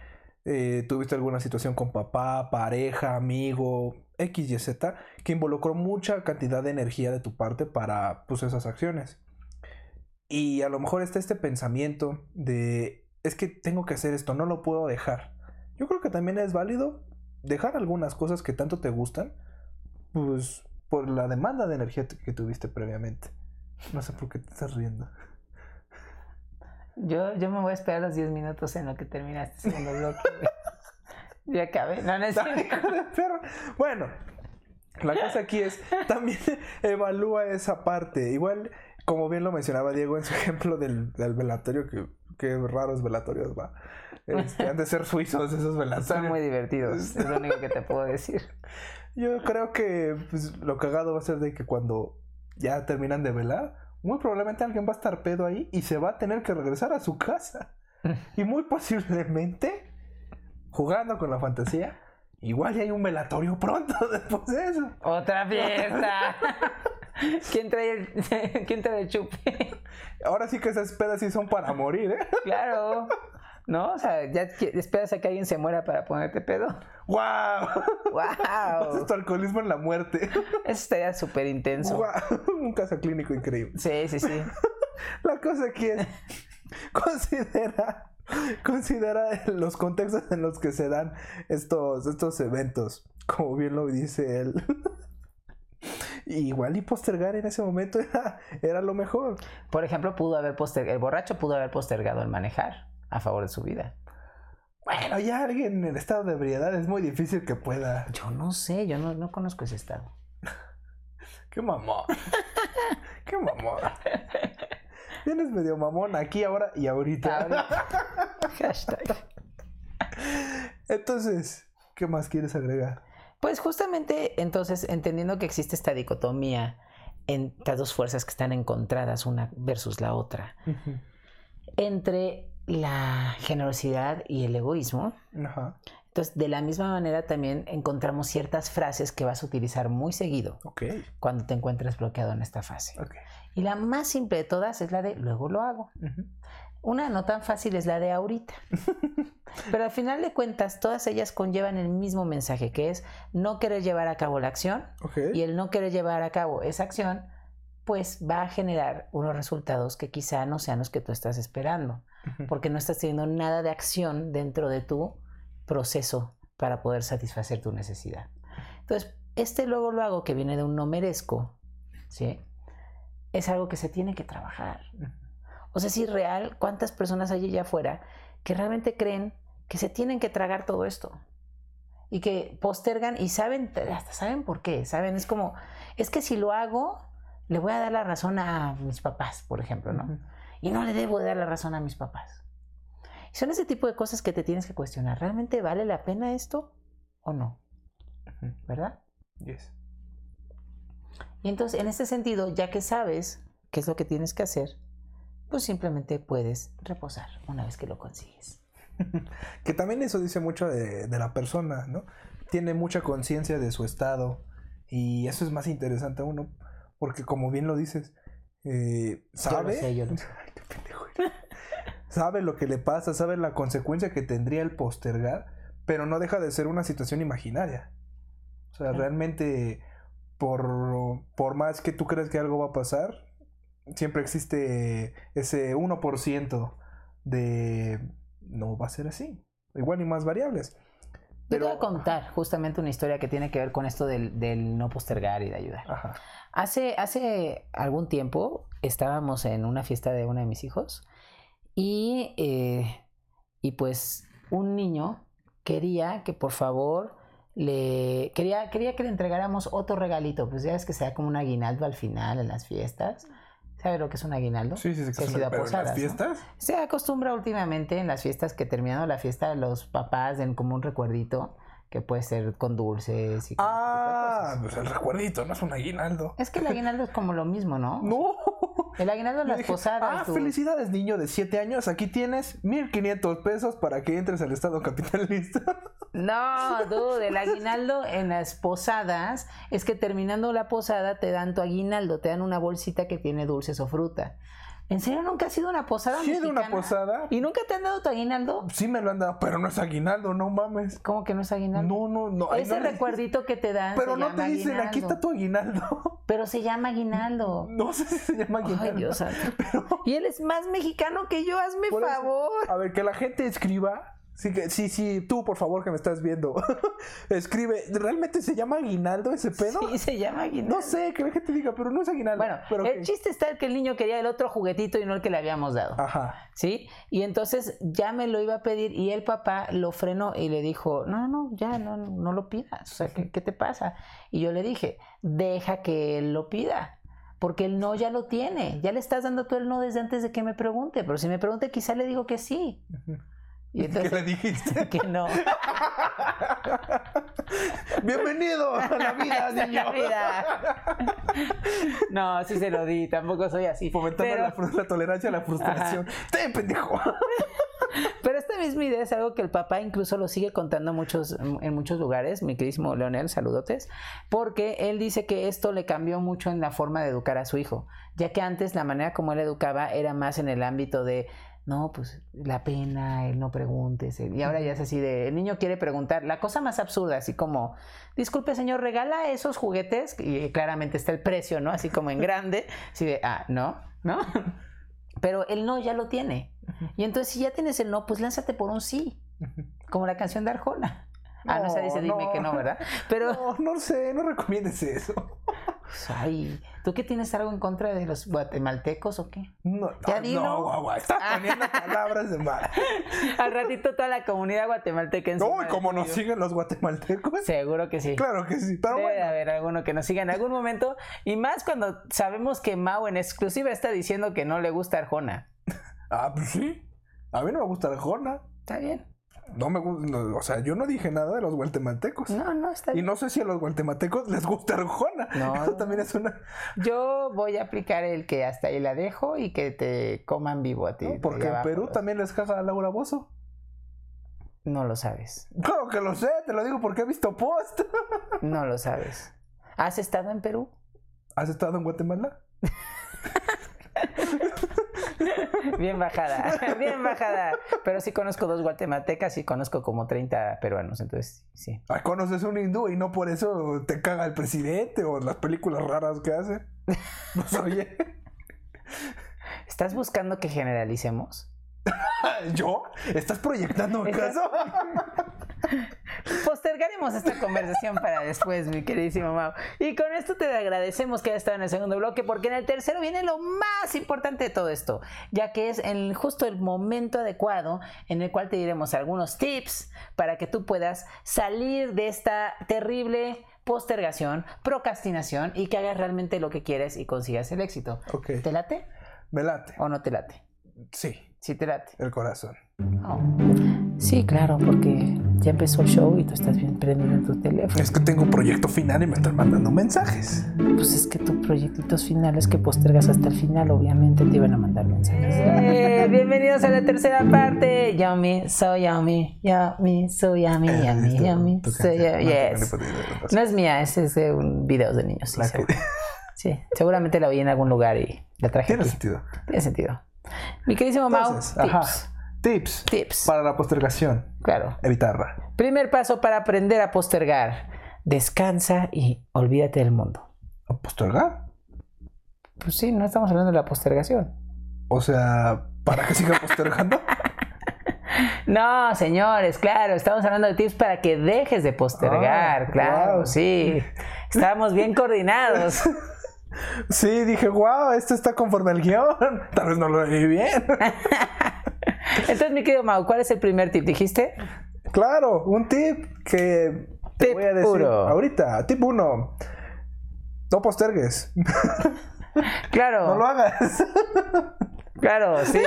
eh, tuviste alguna situación con papá, pareja, amigo, X, Y, Z, que involucró mucha cantidad de energía de tu parte para pues, esas acciones. Y a lo mejor está este pensamiento de, es que tengo que hacer esto, no lo puedo dejar. Yo creo que también es válido dejar algunas cosas que tanto te gustan, pues por la demanda de energía que tuviste previamente. No sé por qué te estás riendo. Yo, yo me voy a esperar los 10 minutos en lo que termina este segundo bloque. ya acabé. No, perro. Bueno, la cosa aquí es, también evalúa esa parte. Igual, como bien lo mencionaba Diego en su ejemplo del, del velatorio, que, que raros velatorios va. Este, han de ser suizos esos velatorios. Son muy divertidos. Es lo único que te puedo decir. Yo creo que pues, lo cagado va a ser de que cuando ya terminan de velar, muy probablemente alguien va a estar pedo ahí y se va a tener que regresar a su casa. Y muy posiblemente, jugando con la fantasía, igual ya hay un velatorio pronto después de eso. Otra fiesta. ¿Quién trae el, ¿quién trae el chupe? Ahora sí que esas pedas sí son para morir, ¿eh? Claro. ¿No? O sea, ya esperas a que alguien se muera para ponerte pedo. ¡Wow! ¡Wow! es tu alcoholismo en la muerte. Eso estaría súper intenso. ¡Guau! Un caso clínico increíble. Sí, sí, sí. La cosa aquí es considera considera los contextos en los que se dan estos estos eventos, como bien lo dice él. Igual y postergar en ese momento era, era lo mejor. Por ejemplo, pudo haber postergado, el borracho pudo haber postergado el manejar a favor de su vida. Bueno, ya alguien en estado de ebriedad es muy difícil que pueda. Yo no sé, yo no, no conozco ese estado. ¡Qué mamón! ¡Qué mamón! Vienes medio mamón aquí, ahora y ahorita. Ahorita. Hashtag. Entonces, ¿qué más quieres agregar? Pues justamente entonces, entendiendo que existe esta dicotomía en estas dos fuerzas que están encontradas una versus la otra, entre la generosidad y el egoísmo, Ajá. entonces de la misma manera también encontramos ciertas frases que vas a utilizar muy seguido Ok, cuando te encuentres bloqueado en esta fase. ok. Y la más simple de todas es la de luego lo hago. Una no tan fácil es la de ahorita. Pero al final de cuentas, todas ellas conllevan el mismo mensaje, que es no querer llevar a cabo la acción Ok. y el no querer llevar a cabo esa acción, pues va a generar unos resultados que quizá no sean los que tú estás esperando, porque no estás teniendo nada de acción dentro de tu proceso para poder satisfacer tu necesidad. Entonces, este luego lo hago que viene de un no merezco, ¿sí? Es algo que se tiene que trabajar. O sea, si real, ¿cuántas personas hay allá afuera que realmente creen que se tienen que tragar todo esto? Y que postergan y saben, hasta saben por qué, ¿saben? Es como, es que si lo hago, le voy a dar la razón a mis papás, por ejemplo, ¿no? Y no le debo dar la razón a mis papás. Y son ese tipo de cosas que te tienes que cuestionar. ¿Realmente vale la pena esto o no? ¿Verdad? Yes. Y entonces, en ese sentido, ya que sabes qué es lo que tienes que hacer, pues simplemente puedes reposar una vez que lo consigues. que también eso dice mucho de, de la persona, ¿no? Tiene mucha conciencia de su estado y eso es más interesante a uno, porque como bien lo dices, eh, sabe, Yo sé, yo. Ay, qué pendejo sabe lo que le pasa, sabe la consecuencia que tendría el postergar, pero no deja de ser una situación imaginaria. O sea, realmente, por, por más que tú creas que algo va a pasar, siempre existe ese 1% de no va a ser así. Igual y más variables. Yo te voy a contar justamente una historia que tiene que ver con esto del, del no postergar y de ayudar. Ajá. Hace, hace algún tiempo estábamos en una fiesta de uno de mis hijos y, eh, y pues un niño quería que por favor le quería, quería que le entregáramos otro regalito, pues ya es que sea como un aguinaldo al final en las fiestas. ¿Sabe lo que es un aguinaldo? Sí, sí, sí. Se pero en las fiestas. Se acostumbra últimamente en las fiestas que terminando la fiesta los papás den como un recuerdito que puede ser con dulces y con Ah, cosas. pues el recuerdito, no es un aguinaldo. Es que el aguinaldo es como lo mismo, ¿no? No. El aguinaldo en las dije, posadas. Ah, tú- felicidades, niño de 7 años. Aquí tienes 1500 pesos para que entres al estado capitalista. No, dude, el aguinaldo en las posadas es que terminando la posada te dan tu aguinaldo, te dan una bolsita que tiene dulces o fruta. ¿En serio nunca has sido una posada? Sí, de una mexicana? posada. ¿Y nunca te han dado tu aguinaldo? Sí me lo han dado, pero no es aguinaldo, no mames. ¿Cómo que no es aguinaldo? No, no, no. Ese no recuerdito que te dan. Pero se no llama te dicen, aquí está tu aguinaldo. Pero se llama aguinaldo. No sé si se llama aguinaldo. Ay, Dios. Pero, Y él es más mexicano que yo, hazme Por eso. favor. a ver, que la gente escriba. Sí, que, sí, sí, tú, por favor, que me estás viendo. Escribe, ¿realmente se llama aguinaldo ese pedo? Sí, se llama aguinaldo. No sé, que la gente diga, pero no es aguinaldo. Bueno, pero el chiste está en que el niño quería el otro juguetito y no el que le habíamos dado. Ajá. ¿Sí? Y entonces ya me lo iba a pedir y el papá lo frenó y le dijo, no, no, ya no, no lo pidas. O sea, ¿qué, qué te pasa? Y yo le dije, deja que él lo pida. Porque el no ya lo tiene. Ya le estás dando tú el no desde antes de que me pregunte. Pero si me pregunte, quizá le digo que sí. Y ¿Qué entonces, le dijiste? que no. Bienvenido a la vida, niño. la vida. No, sí se lo di, tampoco soy así. Fomentando Pero- la, la tolerancia a la frustración. ¡Te, pendejo! Pero esta misma idea es algo que el papá incluso lo sigue contando muchos, en muchos lugares, mi queridísimo Leonel, saludotes, porque él dice que esto le cambió mucho en la forma de educar a su hijo, ya que antes la manera como él educaba era más en el ámbito de, no, pues la pena, el no preguntes, el- y ahora ya es así de, el niño quiere preguntar, la cosa más absurda, así como, disculpe señor, regala esos juguetes, y claramente está el precio, ¿no? Así como en grande, así de, ah, no, ¿no? Pero el no ya lo tiene. Y entonces, si ya tienes el no, pues lánzate por un sí. Como la canción de Arjona. ah, no se dice dime no. que no, ¿verdad? Pero, No, no sé, no recomiendes eso. pues, ay, ¿tú qué tienes algo en contra de los guatemaltecos o qué? No, Ya no, no, guau, guau, estás poniendo palabras de mal. Al ratito toda la comunidad guatemalteca encima No, y de como nos siguen los guatemaltecos. Seguro que sí. Claro que sí, pero Debe de bueno. haber alguno que nos siga en algún momento. Y más cuando sabemos que Mau en exclusiva está diciendo que no le gusta Arjona. Ah, pues sí. A mí no me gusta Arjona. Está bien. No me gusta, no, o sea, yo no dije nada de los guatemaltecos. No, no, está Y bien. no sé si a los guatemaltecos les gusta Arjona. No. Eso también es una. Yo voy a aplicar el que hasta ahí la dejo y que te coman vivo a ti. Porque en Perú los- también les caga a Laura Bozo. No lo sabes. Claro que lo sé, te lo digo porque he visto post. No lo sabes. ¿Has estado en Perú? ¿Has estado en Guatemala? Bien bajada, bien bajada. Pero sí conozco dos guatemaltecas y conozco como 30 peruanos, entonces sí. Ay, conoces un hindú y no por eso te caga el presidente o las películas raras que hace. No oye. ¿Estás buscando que generalicemos? ¿Yo? ¿Estás proyectando acaso? Postergaremos esta conversación para después, mi queridísimo Mau. Y con esto te agradecemos que hayas estado en el segundo bloque, porque en el tercero viene lo más importante de todo esto, ya que es en justo el momento adecuado en el cual te diremos algunos tips para que tú puedas salir de esta terrible postergación, procrastinación y que hagas realmente lo que quieres y consigas el éxito. ¿Te late Me late. o no te late? Sí, Sí, te late. el corazón. Oh. Sí, claro, porque ya empezó el show y tú estás bien prendido en tu teléfono. Es que tengo un proyecto final y me están mandando mensajes. Pues es que tus proyectitos finales que postergas hasta el final, obviamente te iban a mandar mensajes. Eh, bienvenidos a la tercera parte. Yummy, so yummy, yummy, so yummy, yummy, Esto, yummy, tu so canción. yummy. No tengo Yes. No es mía, ese es de un video de niños. Sí, seguro. Seguramente la oí en algún lugar y la traje Tiene aquí. sentido. Tiene sentido. Mi queridísimo Mau, tips. ajá. Tips. Tips. Para la postergación. Claro. Evitarla. Primer paso para aprender a postergar. Descansa y olvídate del mundo. ¿A ¿Postergar? Pues sí, no estamos hablando de la postergación. O sea, ¿para que siga postergando? No, señores, claro, estamos hablando de tips para que dejes de postergar, Ah, claro, wow. sí. Estamos bien coordinados. sí, dije, wow, esto está conforme al guion. Tal vez no lo leí bien. Entonces, mi querido Mau, ¿cuál es el primer tip? ¿Dijiste? claro, un tip que te Tip voy a decir uno. ahorita. Tip 1. No postergues. Claro, No lo hagas. claro, sí.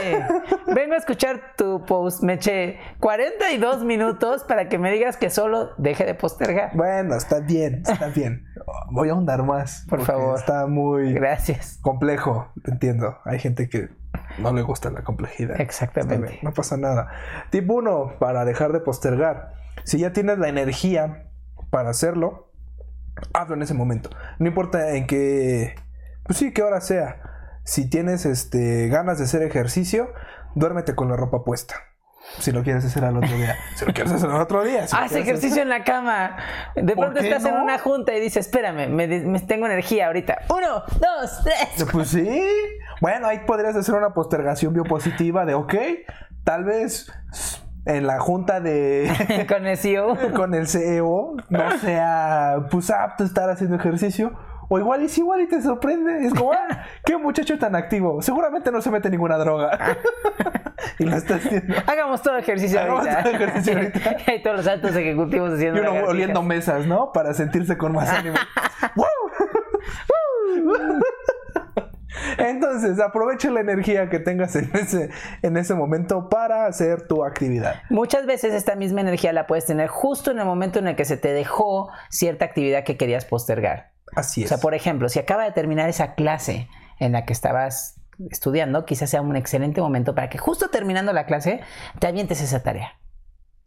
Vengo a escuchar tu post, me eché 42 minutos para que me digas que solo deje de postergar. bueno, está bien, está bien. Voy a ahondar más. Por favor. Está muy Gracias. complejo, entiendo. Hay gente que no le gusta la complejidad. Exactamente. No pasa nada. Tip 1, para dejar de postergar. Si ya tienes la energía para hacerlo, hazlo en ese momento. No importa en qué, pues sí, qué hora sea. Si tienes este, ganas de hacer ejercicio, duérmete con la ropa puesta. Si lo quieres hacer al otro día. Si lo quieres hacer al otro día. si Haz ejercicio en la cama. De ¿Por pronto estás en una junta y dices, espérame, me, me tengo energía ahorita. Uno, dos, tres. hacer- Pues sí. Bueno, ahí podrías hacer una postergación biopositiva de, ok, tal vez en la junta de... Con el CEO. con el CEO no sea pues apto estar haciendo ejercicio. O igual y si igual y te sorprende. Es como, ah, qué muchacho tan activo. Seguramente no se mete ninguna droga. y lo está haciendo. Hagamos todo ejercicio Hagamos ahorita. todo ejercicio ahorita. Hay todos los altos ejecutivos Y haciendo uno lagartijas. oliendo mesas, ¿no? Para sentirse con más ánimo. Entonces, aprovecha la energía que tengas en ese, en ese momento para hacer tu actividad. Muchas veces esta misma energía la puedes tener justo en el momento en el que se te dejó cierta actividad que querías postergar. Así O es. sea, por ejemplo, si acaba de terminar esa clase en la que estabas estudiando, quizás sea un excelente momento para que justo terminando la clase te avientes esa tarea.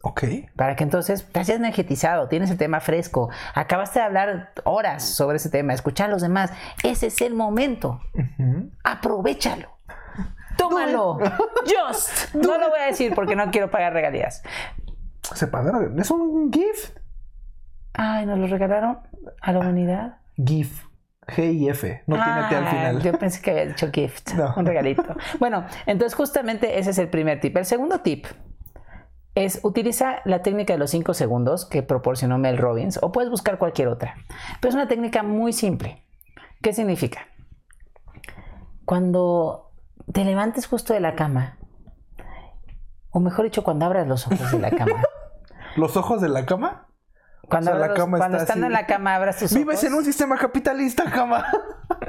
Ok. Para que entonces te hayas energetizado, tienes el tema fresco, acabaste de hablar horas sobre ese tema, escuchar a los demás. Ese es el momento. Ujú. Aprovechalo. Tómalo. Just. No lo voy a decir porque no quiero pagar regalías. Se pagaron. Es un gift. Ay, ¿nos lo regalaron a la humanidad? GIF. G-I-F. No tiene T al Ah, final. Yo pensé que había dicho gift, No. un regalito. Bueno, entonces justamente ese es el primer tip. El segundo tip es utiliza la técnica de los 5 segundos que proporcionó Mel Robbins o puedes buscar cualquier otra. Pero es una técnica muy simple. ¿Qué significa? Cuando te levantes justo de la cama, o mejor dicho, cuando abras los ojos de la cama. ¿Los ojos de la cama? Cuando, O sea, la abras los- cama cuando está estando así. en la cama abras tus Vives ojos. en un sistema capitalista, cama.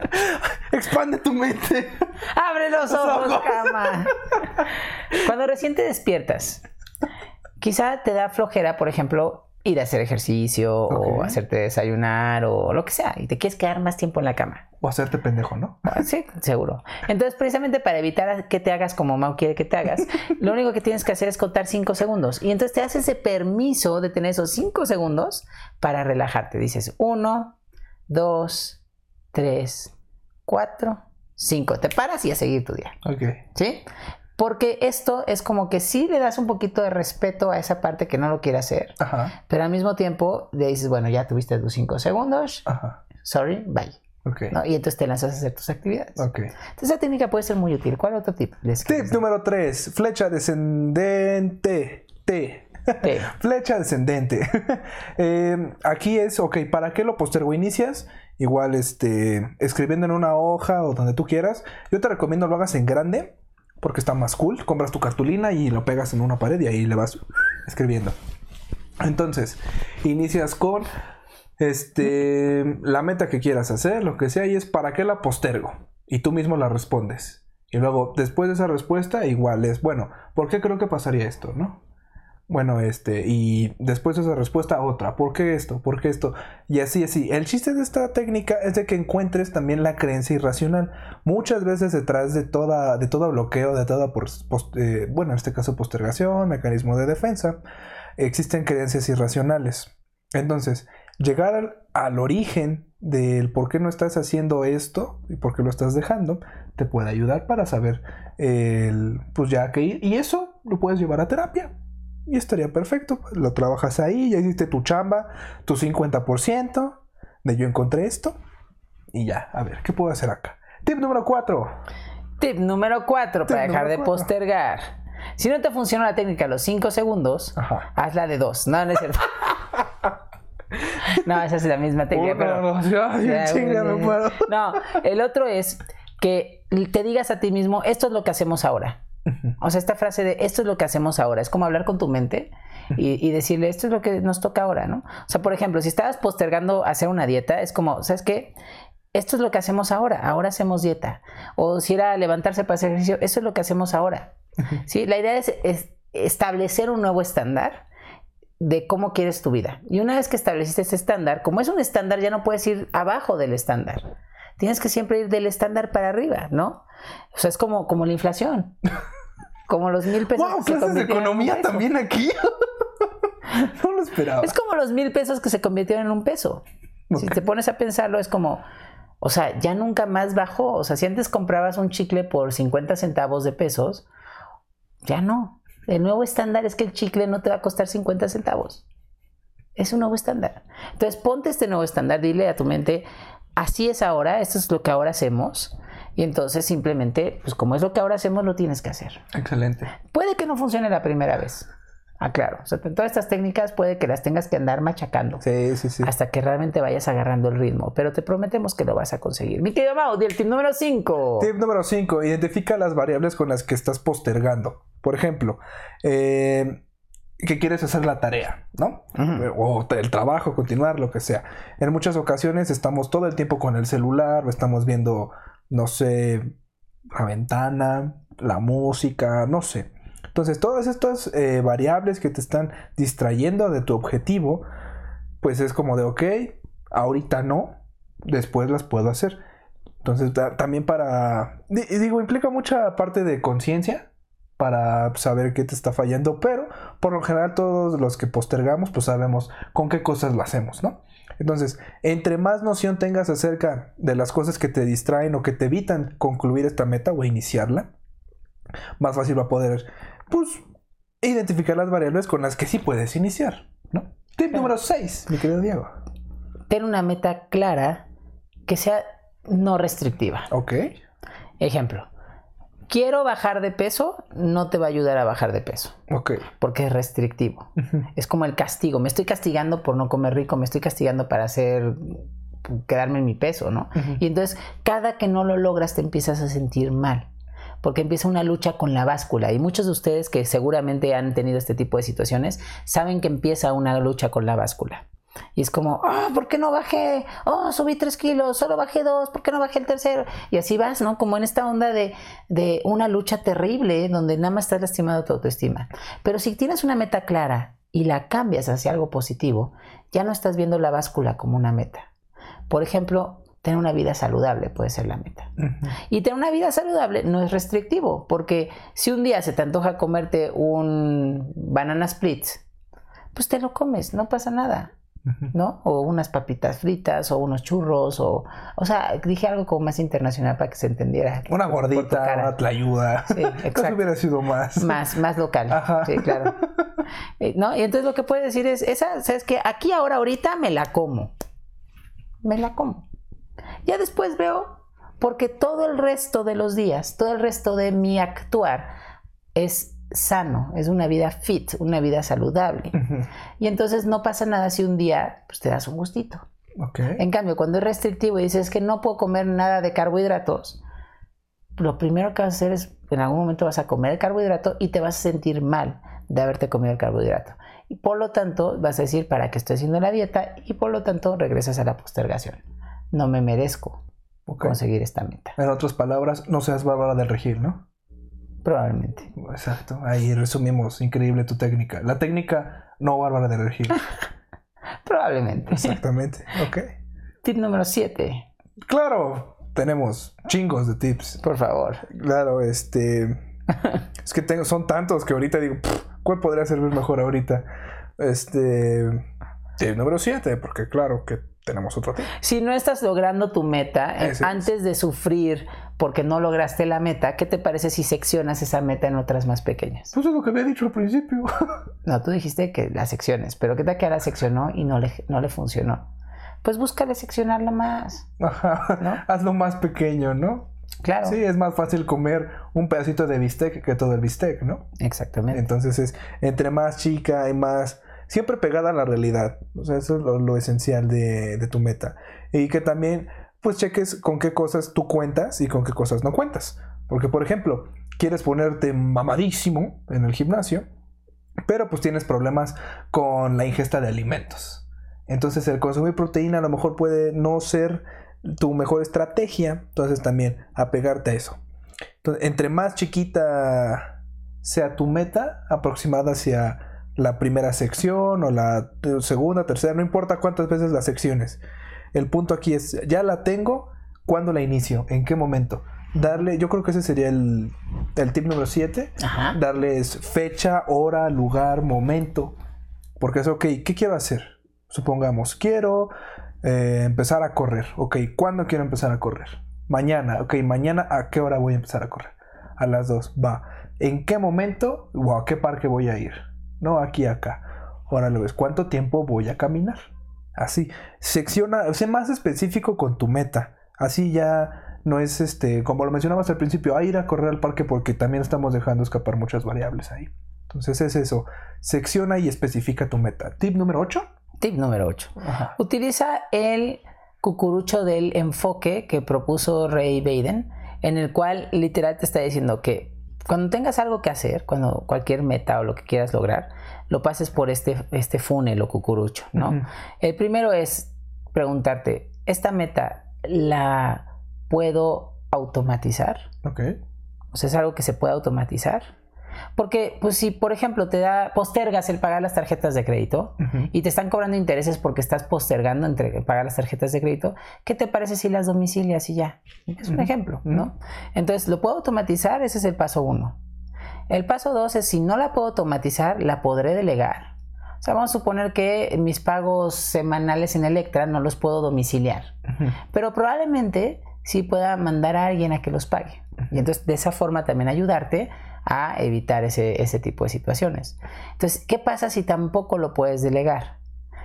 Expande tu mente. Abre los Los ojos, ojos. cama. Cuando recién te despiertas, quizá te da flojera, por ejemplo, ir a hacer ejercicio o hacerte desayunar o lo que sea, y te quieres quedar más tiempo en la cama. O hacerte pendejo, ¿no? Ah, Sí, seguro. Entonces, precisamente para evitar que te hagas como Mau quiere que te hagas, lo único que tienes que hacer es contar 5 segundos. Y entonces te das ese permiso de tener esos 5 segundos para relajarte. Dices 1, 2, 3, 4, 5. Te paras y a seguir tu día. Ok. ¿Sí? Porque esto es como que sí le das un poquito de respeto a esa parte que no lo quiere hacer, Ajá. pero al mismo tiempo le dices, bueno, ya tuviste tus 5 segundos, Ajá. sorry, bye. Ok. ¿no? Y entonces te lanzas a hacer tus actividades. Ok. Entonces, esa técnica puede ser muy útil. ¿Cuál otro tip? les Tip quieres número 3. Flecha descendente. T. Sí. Flecha descendente. Eh, aquí es, ok, ¿para qué lo postergo? Inicias igual este, escribiendo en una hoja o donde tú quieras. Yo te recomiendo lo hagas en grande porque está más cool. Compras tu cartulina y lo pegas en una pared y ahí le vas escribiendo. Entonces, inicias con este, la meta que quieras hacer, lo que sea, y es para qué la postergo. Y tú mismo la respondes. Y luego, después de esa respuesta, igual es, bueno, ¿por qué creo que pasaría esto, no? Bueno, este, y después de esa respuesta, otra. ¿Por qué esto? ¿Por qué esto? Y así, así. El chiste de esta técnica es de que encuentres también la creencia irracional. Muchas veces detrás de toda, de todo bloqueo, de toda, eh, bueno, en este caso postergación, mecanismo de defensa, existen creencias irracionales. Entonces, llegar al, al origen del por qué no estás haciendo esto y por qué lo estás dejando, te puede ayudar para saber el, pues ya que ir. Y eso lo puedes llevar a terapia y estaría perfecto. Lo trabajas ahí, ya hiciste tu chamba, tu 50% de yo encontré esto. Y ya, a ver, ¿qué puedo hacer acá? Tip número 4. Tip número 4 para dejar de cuatro. postergar. Si no te funciona la técnica a los 5 segundos, Ajá. hazla de 2. No, no es cierto. no, esa es la misma técnica. Uno, pero... ya, chinga, me muero. No, el otro es que te digas a ti mismo, esto es lo que hacemos ahora. O sea, esta frase de esto es lo que hacemos ahora, es como hablar con tu mente y, y decirle esto es lo que nos toca ahora, ¿no? O sea, por ejemplo, si estabas postergando hacer una dieta, es como, ¿sabes qué? Esto es lo que hacemos ahora, ahora hacemos dieta. O si era levantarse para hacer ejercicio, eso es lo que hacemos ahora. ¿Sí? La idea es, es establecer un nuevo estándar de cómo quieres tu vida. Y una vez que estableciste ese estándar, como es un estándar, ya no puedes ir abajo del estándar. Tienes que siempre ir del estándar para arriba, ¿no? O sea, es como, como la inflación. Como los mil pesos. Wow, que se clases de economía también aquí. no lo esperaba. Es como los mil pesos que se convirtieron en un peso. Si te pones a pensarlo, es como, o sea, ya nunca más bajó. O sea, si antes comprabas un chicle por 50 centavos de pesos, ya no. El nuevo estándar es que el chicle no te va a costar 50 centavos. Es un nuevo estándar. Entonces, ponte este nuevo estándar, dile a tu mente, así es ahora, esto es lo que ahora hacemos. Y entonces simplemente, pues como es lo que ahora hacemos, lo tienes que hacer. Excelente. Puede que no funcione la primera vez. Aclaro. O sea, todas estas técnicas puede que las tengas que andar machacando Sí, sí, sí. hasta que realmente vayas agarrando el ritmo. Pero te prometemos que lo vas a conseguir. Mi querido Mau, di el tip número 5. Tip número 5. Identifica las variables con las que estás postergando. Por ejemplo, eh, que quieres hacer la tarea, ¿no? O el trabajo, continuar, lo que sea. En muchas ocasiones estamos todo el tiempo con el celular, o estamos viendo, no sé, la ventana, la música, no sé. Entonces, todas estas eh, variables que te están distrayendo de tu objetivo, pues es como de, ok, ahorita no, después las puedo hacer. Entonces, ta- también para, di- digo, implica mucha parte de conciencia para saber qué te está fallando, pero por lo general todos los que postergamos, pues sabemos con qué cosas lo hacemos, ¿no? Entonces, entre más noción tengas acerca de las cosas que te distraen o que te evitan concluir esta meta o iniciarla, más fácil va a poder, pues, identificar las variables con las que sí puedes iniciar, ¿no? Tip número 6, mi querido Diego. Ten una meta clara que sea no restrictiva. Ok. Ejemplo. Quiero bajar de peso, no te va a ayudar a bajar de peso. Ok. porque es restrictivo. Es como el castigo. Me estoy castigando por no comer rico, me estoy castigando para hacer quedarme en mi peso, ¿no? Y entonces cada que no lo logras te empiezas a sentir mal. Porque empieza una lucha con la báscula. Y muchos de ustedes que seguramente han tenido este tipo de situaciones saben que empieza una lucha con la báscula. Y es como, ah, ¿por qué no bajé? Oh, subí tres kilos, solo bajé dos, ¿por qué no bajé el tercero? Y así vas, ¿no? Como en esta onda de, de una lucha terrible donde nada más estás lastimando tu autoestima. Pero si tienes una meta clara y la cambias hacia algo positivo, ya no estás viendo la báscula como una meta. Por ejemplo, tener una vida saludable puede ser la meta. Y tener una vida saludable no es restrictivo, porque si un día se te antoja comerte un banana split, pues te lo comes, no pasa nada. ¿No? O unas papitas fritas, o unos churros, o... O sea, dije algo como más internacional para que se entendiera. Una gordita, una tlayuda. Sí, Eso exacto. hubiera sido más. Más, más local. Ajá. Sí, claro. Eh, ¿No? Y entonces lo que puede decir es, esa, ¿sabes qué? Aquí ahora, ahorita me la como. Me la como. Ya después veo, porque todo el resto de los días, todo el resto de mi actuar es sano, es una vida fit, una vida saludable. Y entonces no pasa nada si un día pues, te das un gustito. En cambio, cuando es restrictivo y dices que no puedo comer nada de carbohidratos, lo primero que vas a hacer es, en algún momento vas a comer el carbohidrato y te vas a sentir mal de haberte comido el carbohidrato. Y por lo tanto vas a decir, ¿para qué estoy haciendo la dieta? Y por lo tanto regresas a la postergación. No me merezco conseguir esta meta. En otras palabras, no seas bárbara del regir, ¿no? Probablemente. Exacto. Ahí resumimos. Increíble tu técnica. La técnica no bárbara del regir. Probablemente. Exactamente. Ok. Tip número 7. Claro, tenemos chingos de tips. Por favor. Claro, este. es que tengo, son tantos que ahorita digo, ¿cuál podría servir mejor ahorita? Este. Tip número 7, porque claro que tenemos otro tip. Si no estás logrando tu meta, eh, antes de sufrir porque no lograste la meta, ¿qué te parece si seccionas esa meta en otras más pequeñas? Pues es lo que había dicho al principio. no, tú dijiste que la secciones, pero ¿qué tal que la seccionó y no le, no le funcionó? Pues búscale seccionarla más. Ajá. Hazlo más pequeño, ¿no? Claro. Sí, es más fácil comer un pedacito de bistec que todo el bistec, ¿no? Exactamente. Entonces es entre más chica y más siempre pegada a la realidad. O sea, eso es lo, esencial de, de, tu meta. Y que también pues cheques con qué cosas tú cuentas y con qué cosas no cuentas. Porque, por ejemplo, quieres ponerte mamadísimo en el gimnasio, pero pues tienes problemas con la ingesta de alimentos. Entonces el consumir proteína a lo mejor puede no ser tu mejor estrategia. Entonces también apegarte a eso. Entonces, entre más chiquita sea tu meta, aproximada hacia la primera sección o la segunda, tercera, no importa cuántas veces las secciones. El punto aquí es, ya la tengo, ¿cuándo la inicio? ¿En qué momento? Darle, yo creo que ese sería el, el tip número 7. Darles fecha, hora, lugar, momento. Porque es, ok, ¿qué quiero hacer? Supongamos, quiero eh, empezar a correr. Ok, ¿cuándo quiero empezar a correr? Mañana. Ok, mañana a qué hora voy a empezar a correr? A las 2. Va. ¿En qué momento? O a qué parque voy a ir? No, aquí, acá. Ahora lo ves. ¿Cuánto tiempo voy a caminar? Así, secciona, sé más específico con tu meta. Así ya no es este, como lo mencionabas al principio, a ir a correr al parque porque también estamos dejando escapar muchas variables ahí. Entonces es eso, secciona y especifica tu meta. Tip número 8. Tip número 8. Utiliza el cucurucho del enfoque que propuso Ray Baden, en el cual literal te está diciendo que cuando tengas algo que hacer, cuando cualquier meta o lo que quieras lograr, lo pases por este, este funnel o cucurucho, ¿no? El primero es preguntarte, ¿esta meta la puedo automatizar? Ok. O sea, ¿es algo que se puede automatizar? Porque, pues, si por ejemplo te da, postergas el pagar las tarjetas de crédito y te están cobrando intereses porque estás postergando entre pagar las tarjetas de crédito, ¿qué te parece si las domicilias y ya? Es un ejemplo, ¿no? Entonces, ¿lo puedo automatizar? Ese es el paso uno. El paso dos es si no la puedo automatizar, la podré delegar. O sea, vamos a suponer que mis pagos semanales en Electra no los puedo domiciliar, pero probablemente sí pueda mandar a alguien a que los pague. Y entonces de esa forma también ayudarte a evitar ese, ese tipo de situaciones. Entonces, ¿qué pasa si tampoco lo puedes delegar?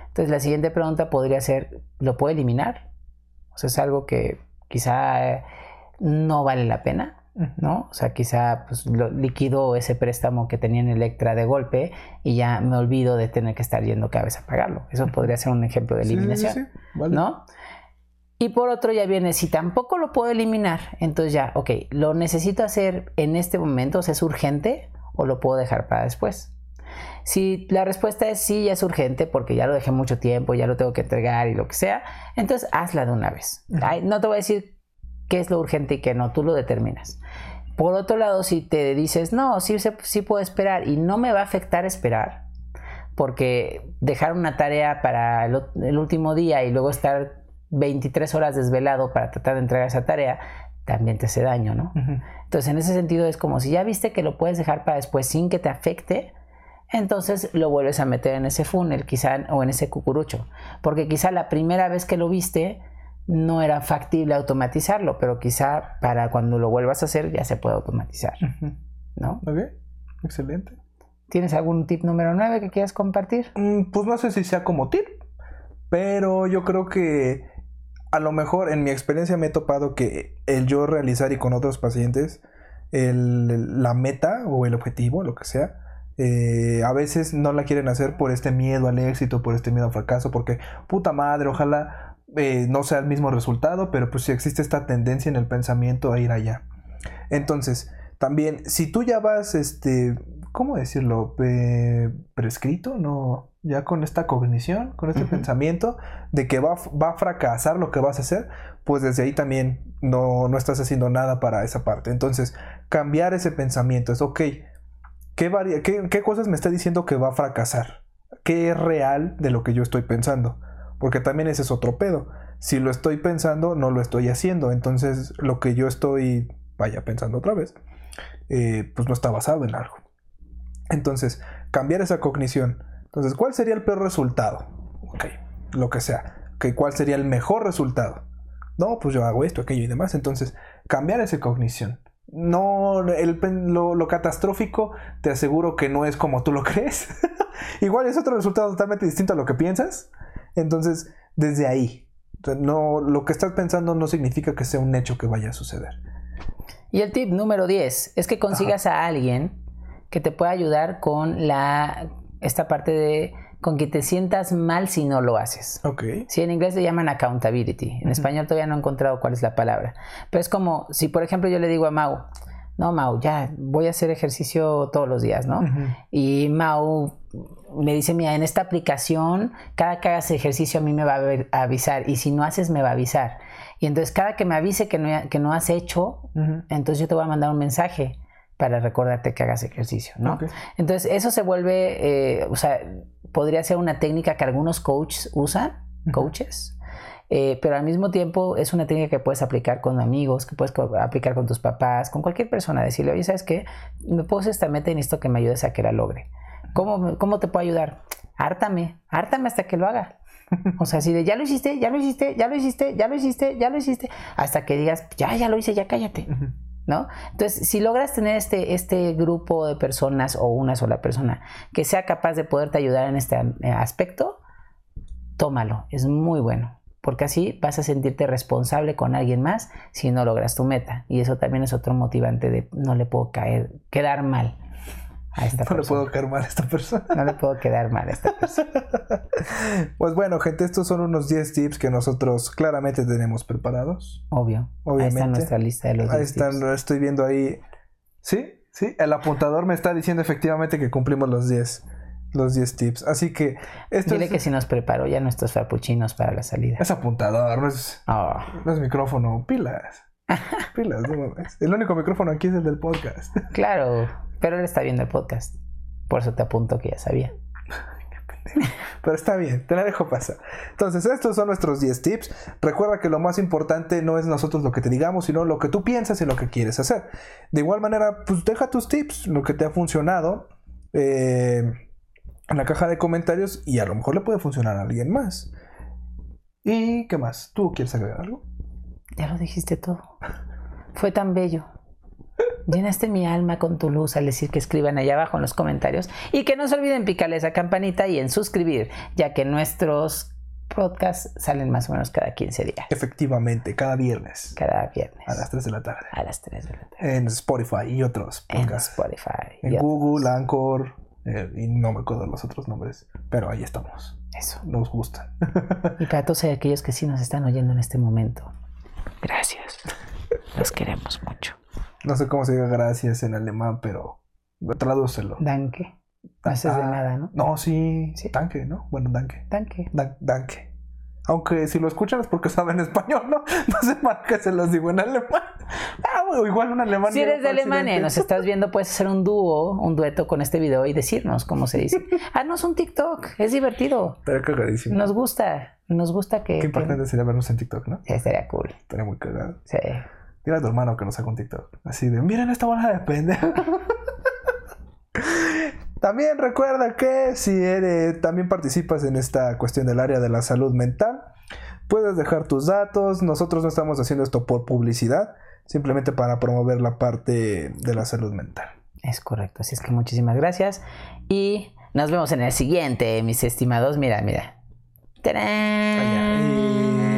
Entonces, la siguiente pregunta podría ser, ¿lo puedo eliminar? O sea, es algo que quizá no vale la pena. ¿No? O sea, quizá pues, lo, liquido ese préstamo que tenía en Electra de golpe y ya me olvido de tener que estar yendo cada vez a pagarlo. Eso podría ser un ejemplo de eliminación, ¿no? Y por otro ya viene, si tampoco lo puedo eliminar, entonces ya, ok, ¿lo necesito hacer en este momento? O sea, ¿es urgente o lo puedo dejar para después? Si la respuesta es sí, ya es urgente porque ya lo dejé mucho tiempo, ya lo tengo que entregar y lo que sea, entonces hazla de una vez. no te voy a decir qué es lo urgente y qué no, tú lo determinas. Por otro lado, si te dices, no, sí, sí puedo esperar y no me va a afectar esperar, porque dejar una tarea para el, último día y luego estar 23 horas desvelado para tratar de entregar esa tarea, también te hace daño, ¿no? Entonces, en ese sentido es como si ya viste que lo puedes dejar para después sin que te afecte, entonces lo vuelves a meter en ese funnel, quizá, o en ese cucurucho, porque quizá la primera vez que lo viste, no era factible automatizarlo, pero quizá para cuando lo vuelvas a hacer ya se puede automatizar. ¿No? Ok, excelente. ¿Tienes algún tip número 9 que quieras compartir? Mm, pues no sé si sea como tip, pero yo creo que a lo mejor en mi experiencia me he topado que el yo realizar y con otros pacientes el- la meta o el objetivo, lo que sea, eh, a veces no la quieren hacer por este miedo al éxito, por este miedo al fracaso, porque puta madre, ojalá eh, no sea el mismo resultado, pero pues si existe esta tendencia en el pensamiento a ir allá. Entonces, también, si tú ya vas, este, ¿cómo decirlo? Eh, prescrito, ¿no? Ya con esta cognición, con este pensamiento de que va, va a fracasar lo que vas a hacer, pues desde ahí también no, no estás haciendo nada para esa parte. Entonces, cambiar ese pensamiento es, ok, ¿qué, varia- qué, qué cosas me está diciendo que va a fracasar? ¿Qué es real de lo que yo estoy pensando? Porque también ese es otro pedo. Si lo estoy pensando, no lo estoy haciendo. Entonces, lo que yo estoy, vaya, pensando otra vez, eh, pues no está basado en algo. Entonces, cambiar esa cognición. Entonces, ¿cuál sería el peor resultado? Ok, lo que sea. Ok, ¿cuál sería el mejor resultado? No, pues yo hago esto, aquello y demás. Entonces, cambiar esa cognición. No, el lo, lo catastrófico te aseguro que no es como tú lo crees. Igual es otro resultado totalmente distinto a lo que piensas. Entonces, desde ahí, no, lo que estás pensando no significa que sea un hecho que vaya a suceder. Y el tip número 10 es que consigas a alguien que te pueda ayudar con la esta parte de con que te sientas mal si no lo haces. Ok. Sí, en inglés le llaman accountability. En español todavía no he encontrado cuál es la palabra. Pero es como si, por ejemplo, yo le digo a Mau, no, Mau, ya voy a hacer ejercicio todos los días, ¿no? Y Mau me dice, mira, en esta aplicación, cada que hagas ejercicio a mí me va a ver- a avisar y si no haces me va a avisar. Y entonces cada que me avise que no, que no has hecho, entonces yo te voy a mandar un mensaje para recordarte que hagas ejercicio, ¿no? Entonces eso se vuelve, eh, o sea, podría ser una técnica que algunos coaches usan, coaches, eh, pero al mismo tiempo es una técnica que puedes aplicar con amigos, que puedes aplicar con tus papás, con cualquier persona, decirle, oye, ¿sabes qué? Me puse esta meta y necesito que me ayudes a que la logre. ¿Cómo, ¿Cómo te puedo ayudar? Hártame, hártame hasta que lo haga. O sea, así de, ya lo hiciste, ya lo hiciste, ya lo hiciste, ya lo hiciste, ya lo hiciste, hasta que digas, ya, ya lo hice, ya cállate. ¿no? Entonces, si logras tener este, este grupo de personas o una sola persona que sea capaz de poderte ayudar en este eh, aspecto, tómalo, es muy bueno, porque así vas a sentirte responsable con alguien más si no logras tu meta. Y eso también es otro motivante de no le puedo caer, quedar mal a esta No le puedo caer mal a esta persona. No le puedo quedar mal a esta persona. Pues bueno, gente, estos son unos 10 tips que nosotros claramente tenemos preparados. Obvio. Ahí Obviamente. está nuestra lista de los Ahí 10 están, tips. lo estoy viendo ahí. Sí, sí, el apuntador me está diciendo efectivamente que cumplimos los 10 los 10 tips. Así que esto Dile es, que si nos preparó ya nuestros frappuccinos para la salida. es apuntador, no es, Oh, no es micrófono, pilas. Pilas, no mames. El único micrófono aquí es el del podcast. claro, pero él está viendo el podcast. Por eso te apunto que ya sabía. Pero está bien, te la dejo pasar. Entonces, estos son nuestros 10 tips. Recuerda que lo más importante no es nosotros lo que te digamos, sino lo que tú piensas y lo que quieres hacer. De igual manera, pues deja tus tips, lo que te ha funcionado eh, en la caja de comentarios y a lo mejor le puede funcionar a alguien más. ¿Y qué más? ¿Tú quieres agregar algo? Ya lo dijiste todo. Fue tan bello. Llenaste mi alma con tu luz al decir que escriban allá abajo en los comentarios y que no se olviden picarle esa campanita y en suscribir, ya que nuestros podcasts salen más o menos cada 15 días, Efectivamente, cada viernes cada viernes a las 3 de la tarde. a las 3 de la tarde En Spotify y otros en podcasts. Spotify. En Google, Anchor, eh, y no me acuerdo los otros nombres, pero ahí estamos. Eso. Nos gustan. Y para todos aquellos que sí nos están oyendo en este momento, gracias. Los queremos mucho. No sé cómo se diga gracias en alemán, pero tradúcelo. Danke. No haces de nada, ¿no? No, sí. Sí. Danke, ¿no? Bueno, danke. Danke. Dan- danke. Aunque si lo escuchan es porque saben español, ¿no? No sé para qué se los digo en alemán. Ah, bueno, igual un alemán. Si eres de Alemania y nos estás viendo, puedes hacer un dúo, un dueto con este video y decirnos cómo se dice. Haznos un TikTok, es divertido. Estaría cagadísimo. Nos gusta, nos gusta que... Qué importante sería vernos en TikTok, ¿no? Sí, estaría cool. Estaría muy cagado. Sí. Dile a tu hermano que nos haga un TikTok. Así de, miren esta bola de pendejo. También recuerda que si eres, también participas en esta cuestión del área de la salud mental, puedes dejar tus datos. Nosotros no estamos haciendo esto por publicidad, simplemente para promover la parte de la salud mental. Es correcto, así es que muchísimas gracias y nos vemos en el siguiente, mis estimados. Mira, mira. ¡Tarán!